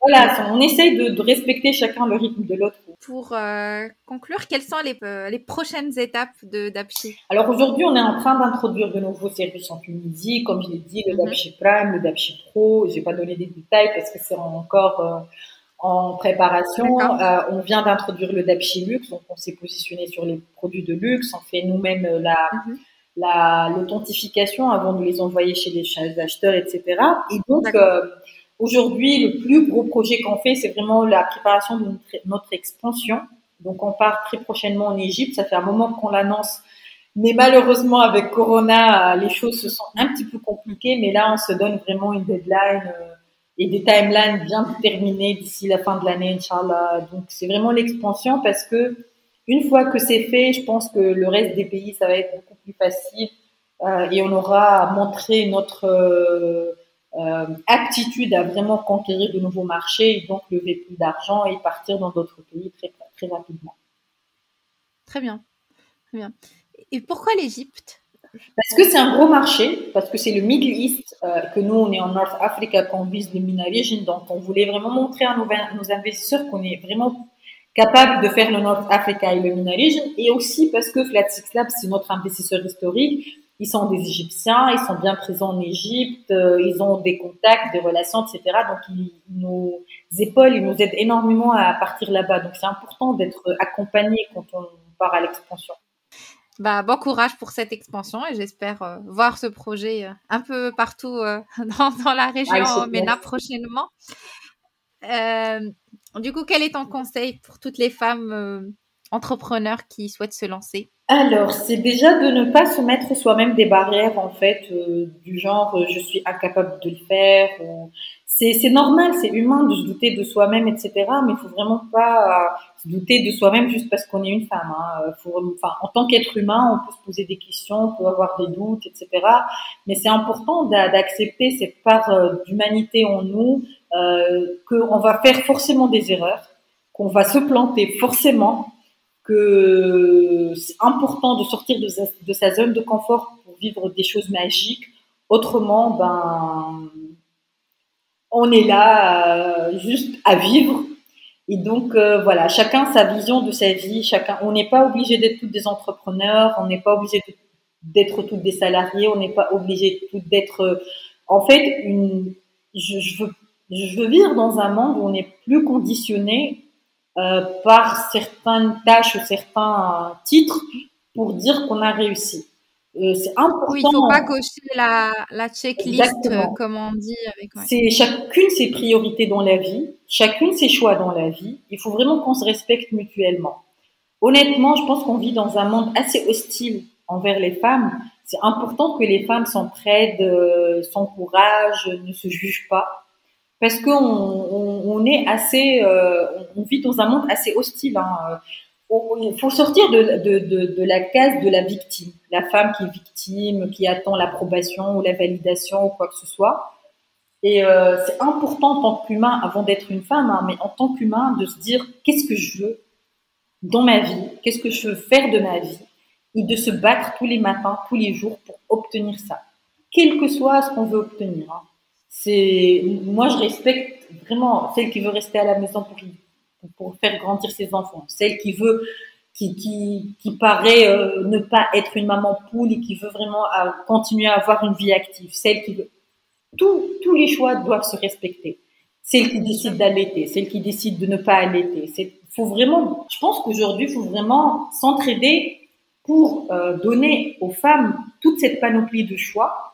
voilà, on essaye de, respecter chacun le rythme de l'autre. Pour euh, conclure, quelles sont les, euh, les prochaines étapes de Dapchi? Alors aujourd'hui, on est en train d'introduire de nouveaux services en Tunisie, comme je l'ai dit, le mm Dapchi Prime, le Dapchi Pro. Je vais pas donner des détails parce que c'est encore en préparation. Euh, on vient d'introduire le Dapchi Luxe, donc on s'est positionné sur les produits de luxe. On fait nous-mêmes la, la l'authentification avant de les envoyer chez les acheteurs, etc. Et donc euh, aujourd'hui, le plus gros projet qu'on fait, c'est vraiment la préparation de notre, expansion. Donc on part très prochainement en Égypte. Ça fait un moment qu'on l'annonce. Mais malheureusement, avec Corona, les choses se sont un petit peu compliquées. Mais là, on se donne vraiment une deadline. Euh, et des timelines bien déterminés d'ici la fin de l'année, Inch'Allah. Donc, c'est vraiment l'expansion parce que une fois que c'est fait, je pense que le reste des pays, ça va être beaucoup plus facile euh, et on aura montré notre euh, euh, aptitude à vraiment conquérir de nouveaux marchés et donc lever plus d'argent et partir dans d'autres pays très, très rapidement. Très bien. Très bien. Et pourquoi l'Égypte? Parce que c'est un gros marché, parce que c'est le Middle East, euh, que nous, on est en North Africa, qu'on vise le MENA donc on voulait vraiment montrer à nos, nos investisseurs qu'on est vraiment capable de faire le North Africa et le MENA et aussi parce que Flat Six Labs, c'est notre investisseur historique, ils sont des Égyptiens, ils sont bien présents en Égypte, euh, ils ont des contacts, des relations, etc. Donc, ils, nous épaulent, ils nous aident énormément à partir là-bas. Donc, c'est important d'être accompagné quand on part à l'expansion. Bah, bon courage pour cette expansion et j'espère euh, voir ce projet euh, un peu partout euh, dans, la région MENA prochainement. du coup, quel est ton conseil pour toutes les femmes entrepreneurs qui souhaitent se lancer Alors, c'est déjà de ne pas se mettre soi-même des barrières en fait, du genre je suis incapable de le faire c'est normal, c'est humain de se douter de soi-même, etc. Mais il faut vraiment pas euh, se douter de soi-même juste parce qu'on est une femme. Hein. enfin, en tant qu'être humain, on peut se poser des questions, on peut avoir des doutes, etc. Mais c'est important d'accepter cette part euh, d'humanité en nous, euh, qu'on va faire forcément des erreurs, qu'on va se planter forcément, que c'est important de sortir de sa, de sa zone de confort pour vivre des choses magiques. Autrement, ben on est là euh, juste à vivre. Et donc euh, voilà, chacun sa vision de sa vie. Chacun, on n'est pas obligé d'être tous des entrepreneurs, on n'est pas obligé d'être tous des salariés, on n'est pas obligé d'être. En fait, une, je, veux, je veux vivre dans un monde où on n'est plus conditionné euh, par certaines tâches ou certains titres pour dire qu'on a réussi. Euh, c'est important. Oui, il faut pas cocher la, la checklist, euh, comme on dit. Avec, C'est chacune ses priorités dans la vie, chacune ses choix dans la vie. Il faut vraiment qu'on se respecte mutuellement. Honnêtement, je pense qu'on vit dans un monde assez hostile envers les femmes. C'est important que les femmes s'entraident, euh, s'encouragent, ne se jugent pas. Parce qu'on euh, vit dans un monde assez hostile. Hein. Il faut sortir de, la case de la victime, la femme qui est victime, qui attend l'approbation ou la validation ou quoi que ce soit. Et euh, c'est important en tant qu'humain, avant d'être une femme, hein, mais en tant qu'humain, de se dire qu'est-ce que je veux dans ma vie, qu'est-ce que je veux faire de ma vie, et de se battre tous les matins, tous les jours pour obtenir ça, quel que soit ce qu'on veut obtenir. Hein. C'est, moi, je respecte vraiment celle qui veut rester à la maison pour, faire grandir ses enfants, celle qui veut, qui, qui, qui paraît euh, ne pas être une maman poule et qui veut vraiment euh, continuer à avoir une vie active, celle qui veut. Tous, tous les choix doivent se respecter. Celle qui décide d'allaiter, celle qui décide de ne pas allaiter. Il faut vraiment, je pense qu'aujourd'hui, faut vraiment s'entraider pour euh, donner aux femmes toute cette panoplie de choix,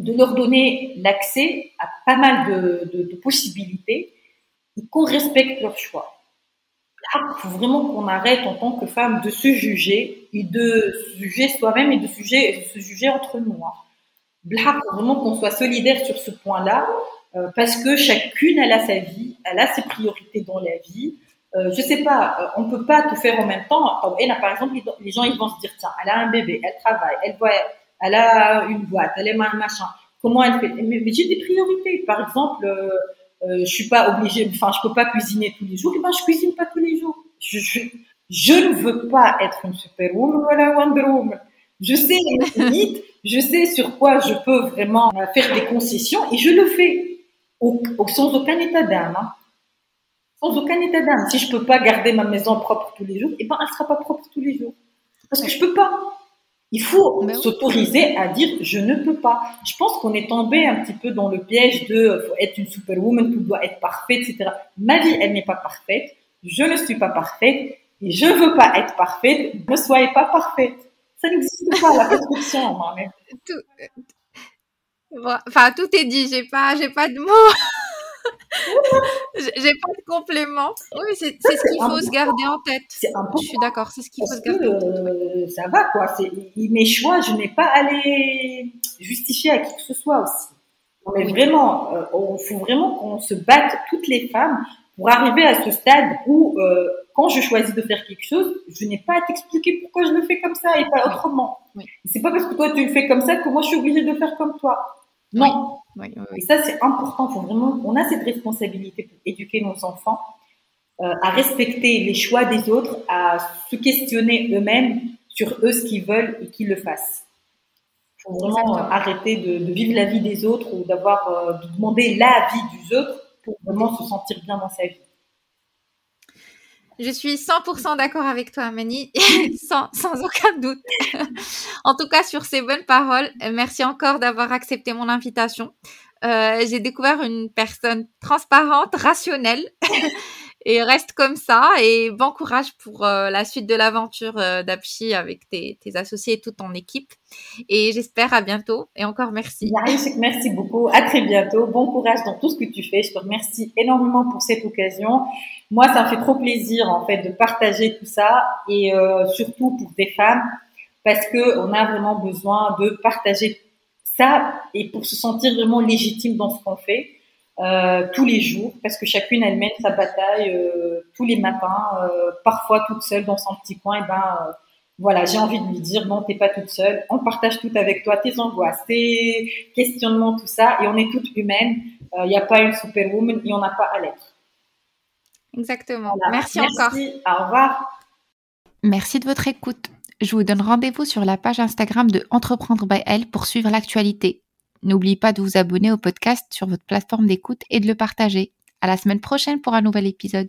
de leur donner l'accès à pas mal de, possibilités et qu'on respecte leurs choix. il faut vraiment qu'on arrête en tant que femme de se juger et de se juger soi-même et de, de se juger entre nous. Hein. Il faut vraiment qu'on soit solidaire sur ce point-là euh, parce que chacune elle a sa vie, elle a ses priorités dans la vie euh, je sais pas, euh, on peut pas tout faire en même temps. Et là, par exemple, les gens ils vont se dire tiens, elle a un bébé, elle travaille, elle voit, elle a une boîte, elle est machin. Comment elle fait? Mais, j'ai des priorités. Par exemple, euh, euh, je suis pas obligée, enfin, je peux pas cuisiner tous les jours. Et ben, je cuisine pas tous les jours. Je, ne veux pas être une superwoman ou la Wonder Woman. Je sais les limites, je sais sur quoi je peux vraiment faire des concessions et je le fais sans aucun état d'âme. Hein sans aucun état d'âme. Si je peux pas garder ma maison propre tous les jours, et eh ben, elle sera pas propre tous les jours. Parce que je peux pas. Il faut ben s'autoriser à dire je ne peux pas. Je pense qu'on est tombé un petit peu dans le piège de faut être une superwoman, tout doit être parfait, etc. Ma vie, elle n'est pas parfaite. Je ne suis pas parfaite et je veux pas être parfaite. Ne soyez pas parfaite. Ça n'existe pas la perfection. tout, enfin, tout est dit. J'ai pas, j'ai pas de mots. J'ai pas de complément. Oui, c'est ce qu'il faut se garder en tête. Je suis d'accord, c'est ce qu'il faut se garder en tête. Euh, ça va, quoi. Mes choix, je n'ai pas à les justifier à qui que ce soit aussi. Mais vraiment, il euh, faut vraiment qu'on se batte, toutes les femmes, pour arriver à ce stade où, euh, quand je choisis de faire quelque chose, je n'ai pas à t'expliquer pourquoi je le fais comme ça et pas autrement. C'est pas parce que toi tu le fais comme ça que moi je suis obligée de le faire comme toi. Non. Et ça, c'est important. Faut vraiment, on a cette responsabilité pour éduquer nos enfants euh, à respecter les choix des autres, à se questionner eux-mêmes sur eux ce qu'ils veulent et qu'ils le fassent. Il faut vraiment arrêter de, de, vivre la vie des autres ou d'avoir euh, de demander la vie des autres pour vraiment se sentir bien dans sa vie. Je suis 100% d'accord avec toi, Mani, sans, sans aucun doute. en tout cas, sur ces bonnes paroles, merci encore d'avoir accepté mon invitation. Euh, j'ai découvert une personne transparente, rationnelle, et reste comme ça. Et bon courage pour euh, la suite de l'aventure euh, d'Apchi avec tes, associés et toute ton équipe. Et j'espère à bientôt. Et encore merci. Merci beaucoup. À très bientôt. Bon courage dans tout ce que tu fais. Je te remercie énormément pour cette occasion. Moi, ça me fait trop plaisir en fait de partager tout ça et euh, surtout pour des femmes parce que on a vraiment besoin de partager ça et pour se sentir vraiment légitime dans ce qu'on fait euh, tous les jours, parce que chacune elle mène sa bataille euh, tous les matins, euh, parfois toute seule dans son petit coin. Et ben euh, voilà, j'ai envie de lui dire non, t'es pas toute seule. On partage tout avec toi, tes angoisses, tes questionnements, tout ça, et on est toutes humaines. Il n'y a pas une superwoman et on n'a pas à l'être. Exactement. Merci, Merci encore. Au revoir. Merci de votre écoute. Je vous donne rendez-vous sur la page Instagram de Entreprendre by Elle pour suivre l'actualité. N'oubliez pas de vous abonner au podcast sur votre plateforme d'écoute et de le partager. À la semaine prochaine pour un nouvel épisode.